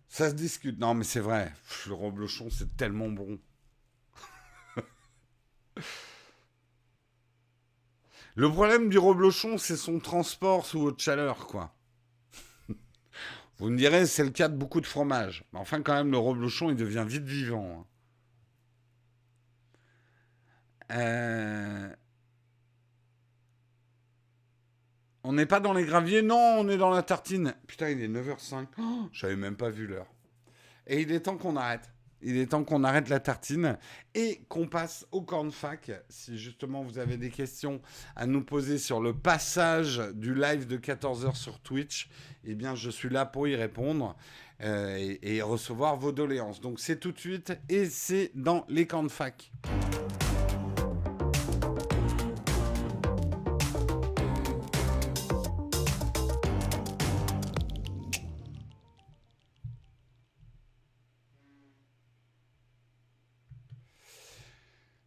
[SPEAKER 1] Ça se discute. Non, mais c'est vrai. le reblochon, c'est tellement bon. le problème du reblochon, c'est son transport sous haute chaleur, quoi. Vous me direz, c'est le cas de beaucoup de fromages. Mais enfin, quand même, le reblochon, il devient vite vivant. Hein. Euh... On n'est pas dans les graviers, non, on est dans la tartine. Putain, il est 9h05. Oh, J'avais même pas vu l'heure. Et il est temps qu'on arrête. Il est temps qu'on arrête la tartine et qu'on passe au cornfac. Si justement vous avez des questions à nous poser sur le passage du live de 14h sur Twitch, eh bien je suis là pour y répondre euh, et, et, recevoir vos doléances. Donc c'est tout de suite et c'est dans les cornfac.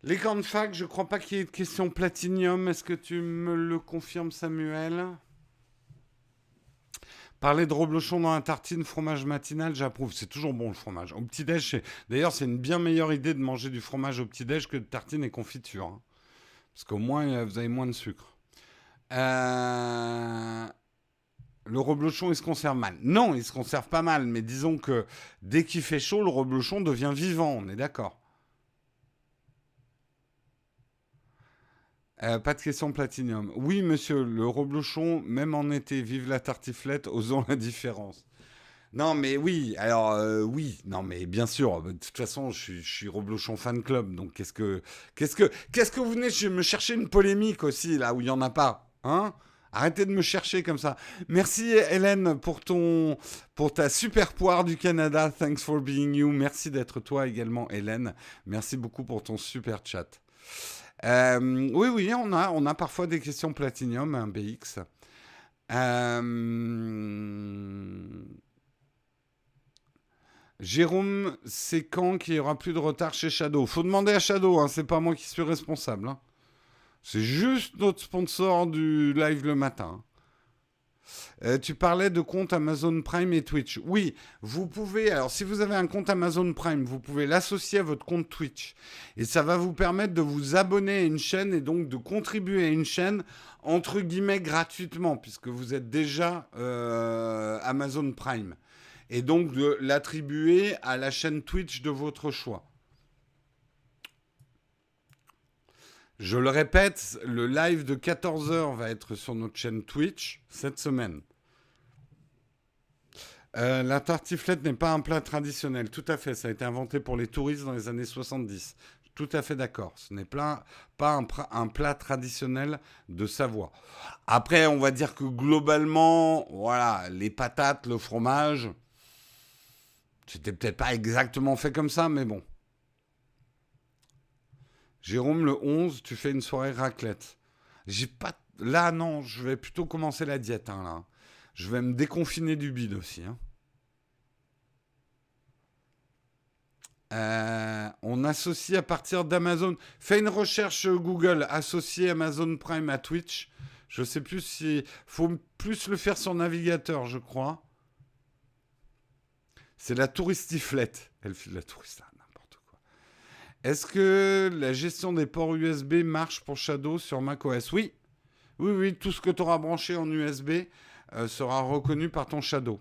[SPEAKER 1] Les camps de fac, je crois pas qu'il y ait de question platinium. Est-ce que tu me le confirmes, Samuel? Parler de reblochon dans la tartine, fromage matinal, j'approuve. C'est toujours bon le fromage. Au petit-déj, d'ailleurs, c'est une bien meilleure idée de manger du fromage au petit-déj que de tartine et confiture. Hein. Parce qu'au moins, vous avez moins de sucre. Euh, le reblochon, il se conserve mal. Non, il se conserve pas mal, mais disons que dès qu'il fait chaud, le reblochon devient vivant, on est d'accord. Euh, pas de question platinium. Oui, monsieur, le reblochon, même en été, vive la tartiflette, osons la différence. Non, mais oui, alors euh, oui, non, mais bien sûr. De toute façon, je suis, je Reblochon fan club, donc qu'est-ce que, qu'est-ce que, qu'est-ce que vous venez me chercher une polémique aussi là où il y en a pas, hein? Arrêtez de me chercher comme ça. Merci Hélène pour ton pour ta super poire du Canada. Thanks for being you. Merci d'être toi également Hélène. Merci beaucoup pour ton super chat. Euh, oui oui, on a parfois des questions platinium un BX. Euh, Jérôme, c'est quand qu'il y aura plus de retard chez Shadow? Faut demander à Shadow, hein, c'est pas moi qui suis responsable. Hein. C'est juste notre sponsor du live le matin. Euh, tu parlais de compte Amazon Prime et Twitch. Oui, vous pouvez, alors si vous avez un compte Amazon Prime, vous pouvez l'associer à votre compte Twitch. Et ça va vous permettre de vous abonner à une chaîne et donc de contribuer à une chaîne, entre guillemets, gratuitement, puisque vous êtes déjà euh, Amazon Prime. Et donc de l'attribuer à la chaîne Twitch de votre choix. Je le répète, le live de 14h va être sur notre chaîne Twitch cette semaine. Euh, la tartiflette n'est pas un plat traditionnel. Tout à fait, ça a été inventé pour les touristes dans les années 70. Tout à fait d'accord. Ce n'est pas, un, un, plat traditionnel de Savoie. Après, on va dire que globalement, voilà, les patates, le fromage, c'était peut-être pas exactement fait comme ça, mais bon. Jérôme, le 11, tu fais une soirée raclette. J'ai pas. Là, non, je vais plutôt commencer la diète, hein, là. Je vais me déconfiner du bide aussi. Hein. Euh, on associe à partir d'Amazon. Fais une recherche Google, associer Amazon Prime à Twitch. Je sais plus si. Faut plus le faire sur navigateur, je crois. C'est la touristiflette. Elle fait de la touriste. Est-ce que la gestion des ports USB marche pour Shadow sur macOS? Oui. Oui, oui, tout ce que tu auras branché en USB euh, sera reconnu par ton Shadow.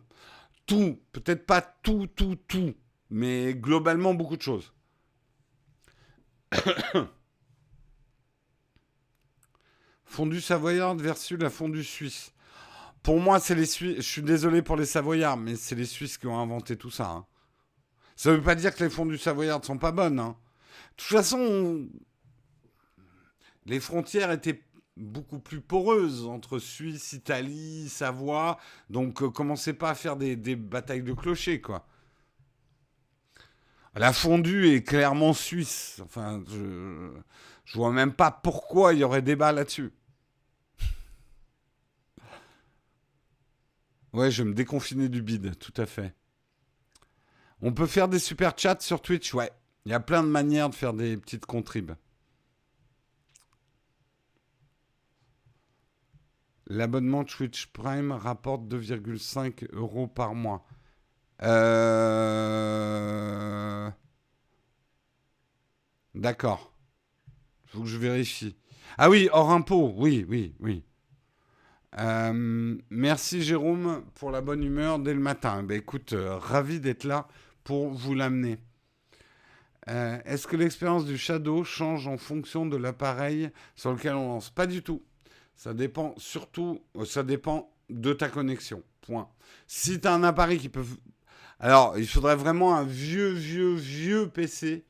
[SPEAKER 1] Tout, peut-être pas tout, tout, tout, mais globalement beaucoup de choses. fondue savoyarde versus la fondue suisse. Pour moi, c'est les Suisses. Je suis désolé pour les Savoyards, mais c'est les Suisses qui ont inventé tout ça. Hein. Ça ne veut pas dire que les fondues savoyardes sont pas bonnes. Hein. Toute façon, les frontières étaient beaucoup plus poreuses entre Suisse, Italie, Savoie. Donc, euh, commencez pas à faire des, batailles de clochers, quoi. La fondue est clairement suisse. Enfin, je, je vois même pas pourquoi il y aurait débat là-dessus. Ouais, je vais me déconfiner du bide, tout à fait. On peut faire des super chats sur Twitch, ouais. Il y a plein de manières de faire des petites contribs. L'abonnement Twitch Prime rapporte 2,5 euros par mois. Euh... D'accord. Il faut que je vérifie. Ah oui, hors impôt. Oui, oui, oui. Euh, merci Jérôme pour la bonne humeur dès le matin. Ben, écoute, euh, ravi d'être là pour vous l'amener. Euh, est-ce que l'expérience du Shadow change en fonction de l'appareil sur lequel on lance? Pas du tout. Ça dépend surtout, euh, ça dépend de ta connexion. Point. Si tu as un appareil qui peut... Alors, il faudrait vraiment un vieux, vieux, vieux PC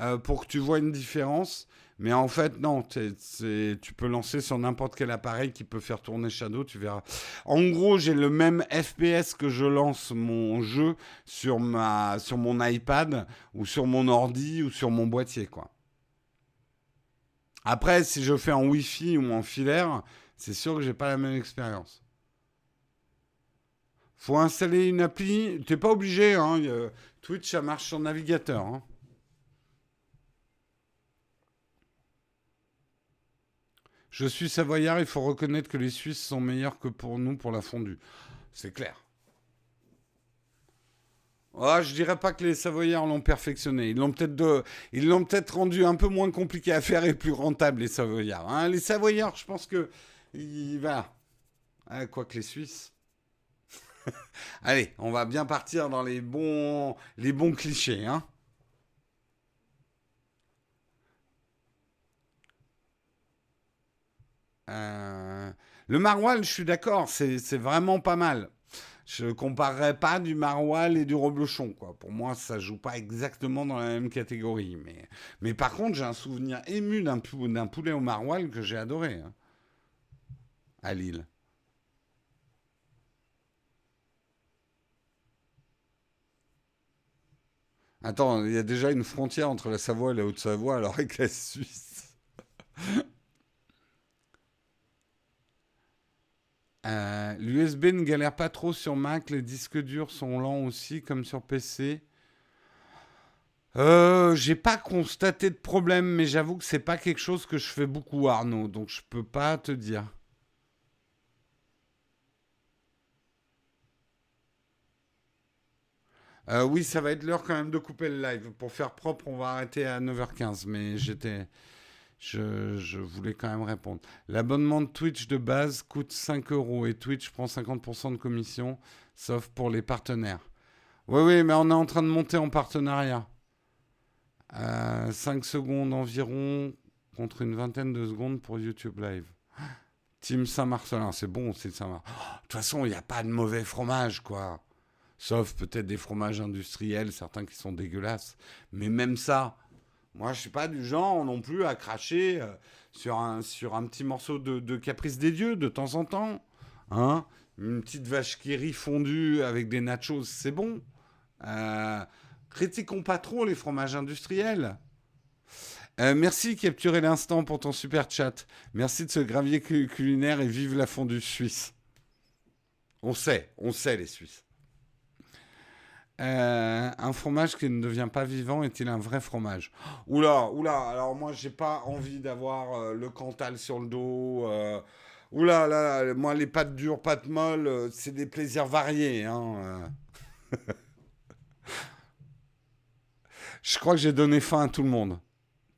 [SPEAKER 1] euh, pour que tu vois une différence. Mais en fait, non, tu peux lancer sur n'importe quel appareil qui peut faire tourner Shadow, tu verras. En gros, j'ai le même FPS que je lance mon jeu sur, mon iPad ou sur mon ordi ou sur mon boîtier. Après, si je fais en Wi-Fi ou en filaire, c'est sûr que j'ai pas la même expérience. Faut installer une appli. T'es pas obligé, hein. Twitch, ça marche sur navigateur. Hein. Je suis savoyard, il faut reconnaître que les Suisses sont meilleurs que pour nous pour la fondue. C'est clair. Oh, je dirais pas que les Savoyards l'ont perfectionné. Ils l'ont peut-être ils l'ont peut-être rendu un peu moins compliqué à faire et plus rentable les Savoyards. Hein. les Savoyards, je pense que il va. Ah, quoi que les Suisses. Allez, on va bien partir dans les bons, les bons clichés, hein. Euh, le maroilles, je suis d'accord, c'est vraiment pas mal. Je comparerais pas du maroilles et du reblochon, quoi. Pour moi, ça joue pas exactement dans la même catégorie. Mais, mais par contre, j'ai un souvenir ému d'un poulet au maroilles que j'ai adoré hein, à Lille. Attends, il y a déjà une frontière entre la Savoie et la Haute-Savoie, alors avec la Suisse. Euh, L'USB ne galère pas trop sur Mac, les disques durs sont lents aussi, comme sur PC. Euh, j'ai pas constaté de problème, mais j'avoue que c'est pas quelque chose que je fais beaucoup, Arnaud, donc je peux pas te dire. Euh, oui, ça va être l'heure quand même de couper le live. Pour faire propre, on va arrêter à 9h15, mais j'étais. Je, voulais quand même répondre. L'abonnement de Twitch de base coûte 5 euros et Twitch prend 50% de commission, sauf pour les partenaires. Oui, oui, mais on est en train de monter en partenariat. 5 secondes environ contre une vingtaine de secondes pour YouTube Live. Team Saint-Marcelin, c'est bon, c'est Saint-Marcelin. De toute façon, il n'y a pas de mauvais fromage, quoi. Sauf peut-être des fromages industriels, certains qui sont dégueulasses. Mais même ça, moi, je suis pas du genre non plus à cracher euh, sur, un, sur un petit morceau de, Caprice des Dieux de temps en temps. Hein Une petite vache qui rit fondue avec des nachos, c'est bon. Euh, critiquons pas trop les fromages industriels. Euh, merci Capturer l'instant pour ton super chat. Merci de ce gravier culinaire et vive la fondue suisse. On sait, on sait les Suisses. Euh, un fromage qui ne devient pas vivant est-il un vrai fromage Oula, oula, alors moi j'ai pas envie d'avoir euh, le Cantal sur le dos. Euh, oula, là, moi les pâtes dures, pâtes molles, c'est des plaisirs variés. Hein, Je crois que j'ai donné faim à tout le monde.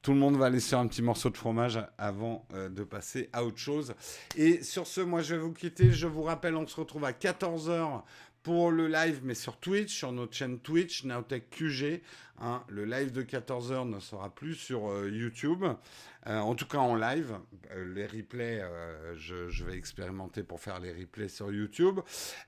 [SPEAKER 1] Tout le monde va laisser un petit morceau de fromage avant de passer à autre chose. Et sur ce, moi je vais vous quitter. Je vous rappelle, on se retrouve à 14h pour le live, mais sur Twitch, sur notre chaîne Twitch, Nowtech QG. Hein, le live de 14h ne sera plus sur euh, YouTube, euh, en tout cas en live. Euh, les replays, je, vais expérimenter pour faire les replays sur YouTube.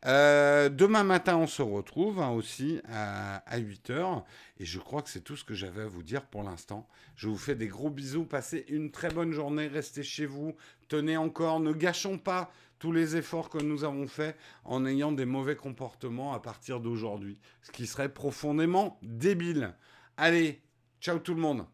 [SPEAKER 1] demain matin, on se retrouve hein, aussi à, à 8h. Et je crois que c'est tout ce que j'avais à vous dire pour l'instant. Je vous fais des gros bisous. Passez une très bonne journée. Restez chez vous. Tenez encore. Ne gâchons pas tous les efforts que nous avons faits en ayant des mauvais comportements à partir d'aujourd'hui, ce qui serait profondément débile. Allez, ciao tout le monde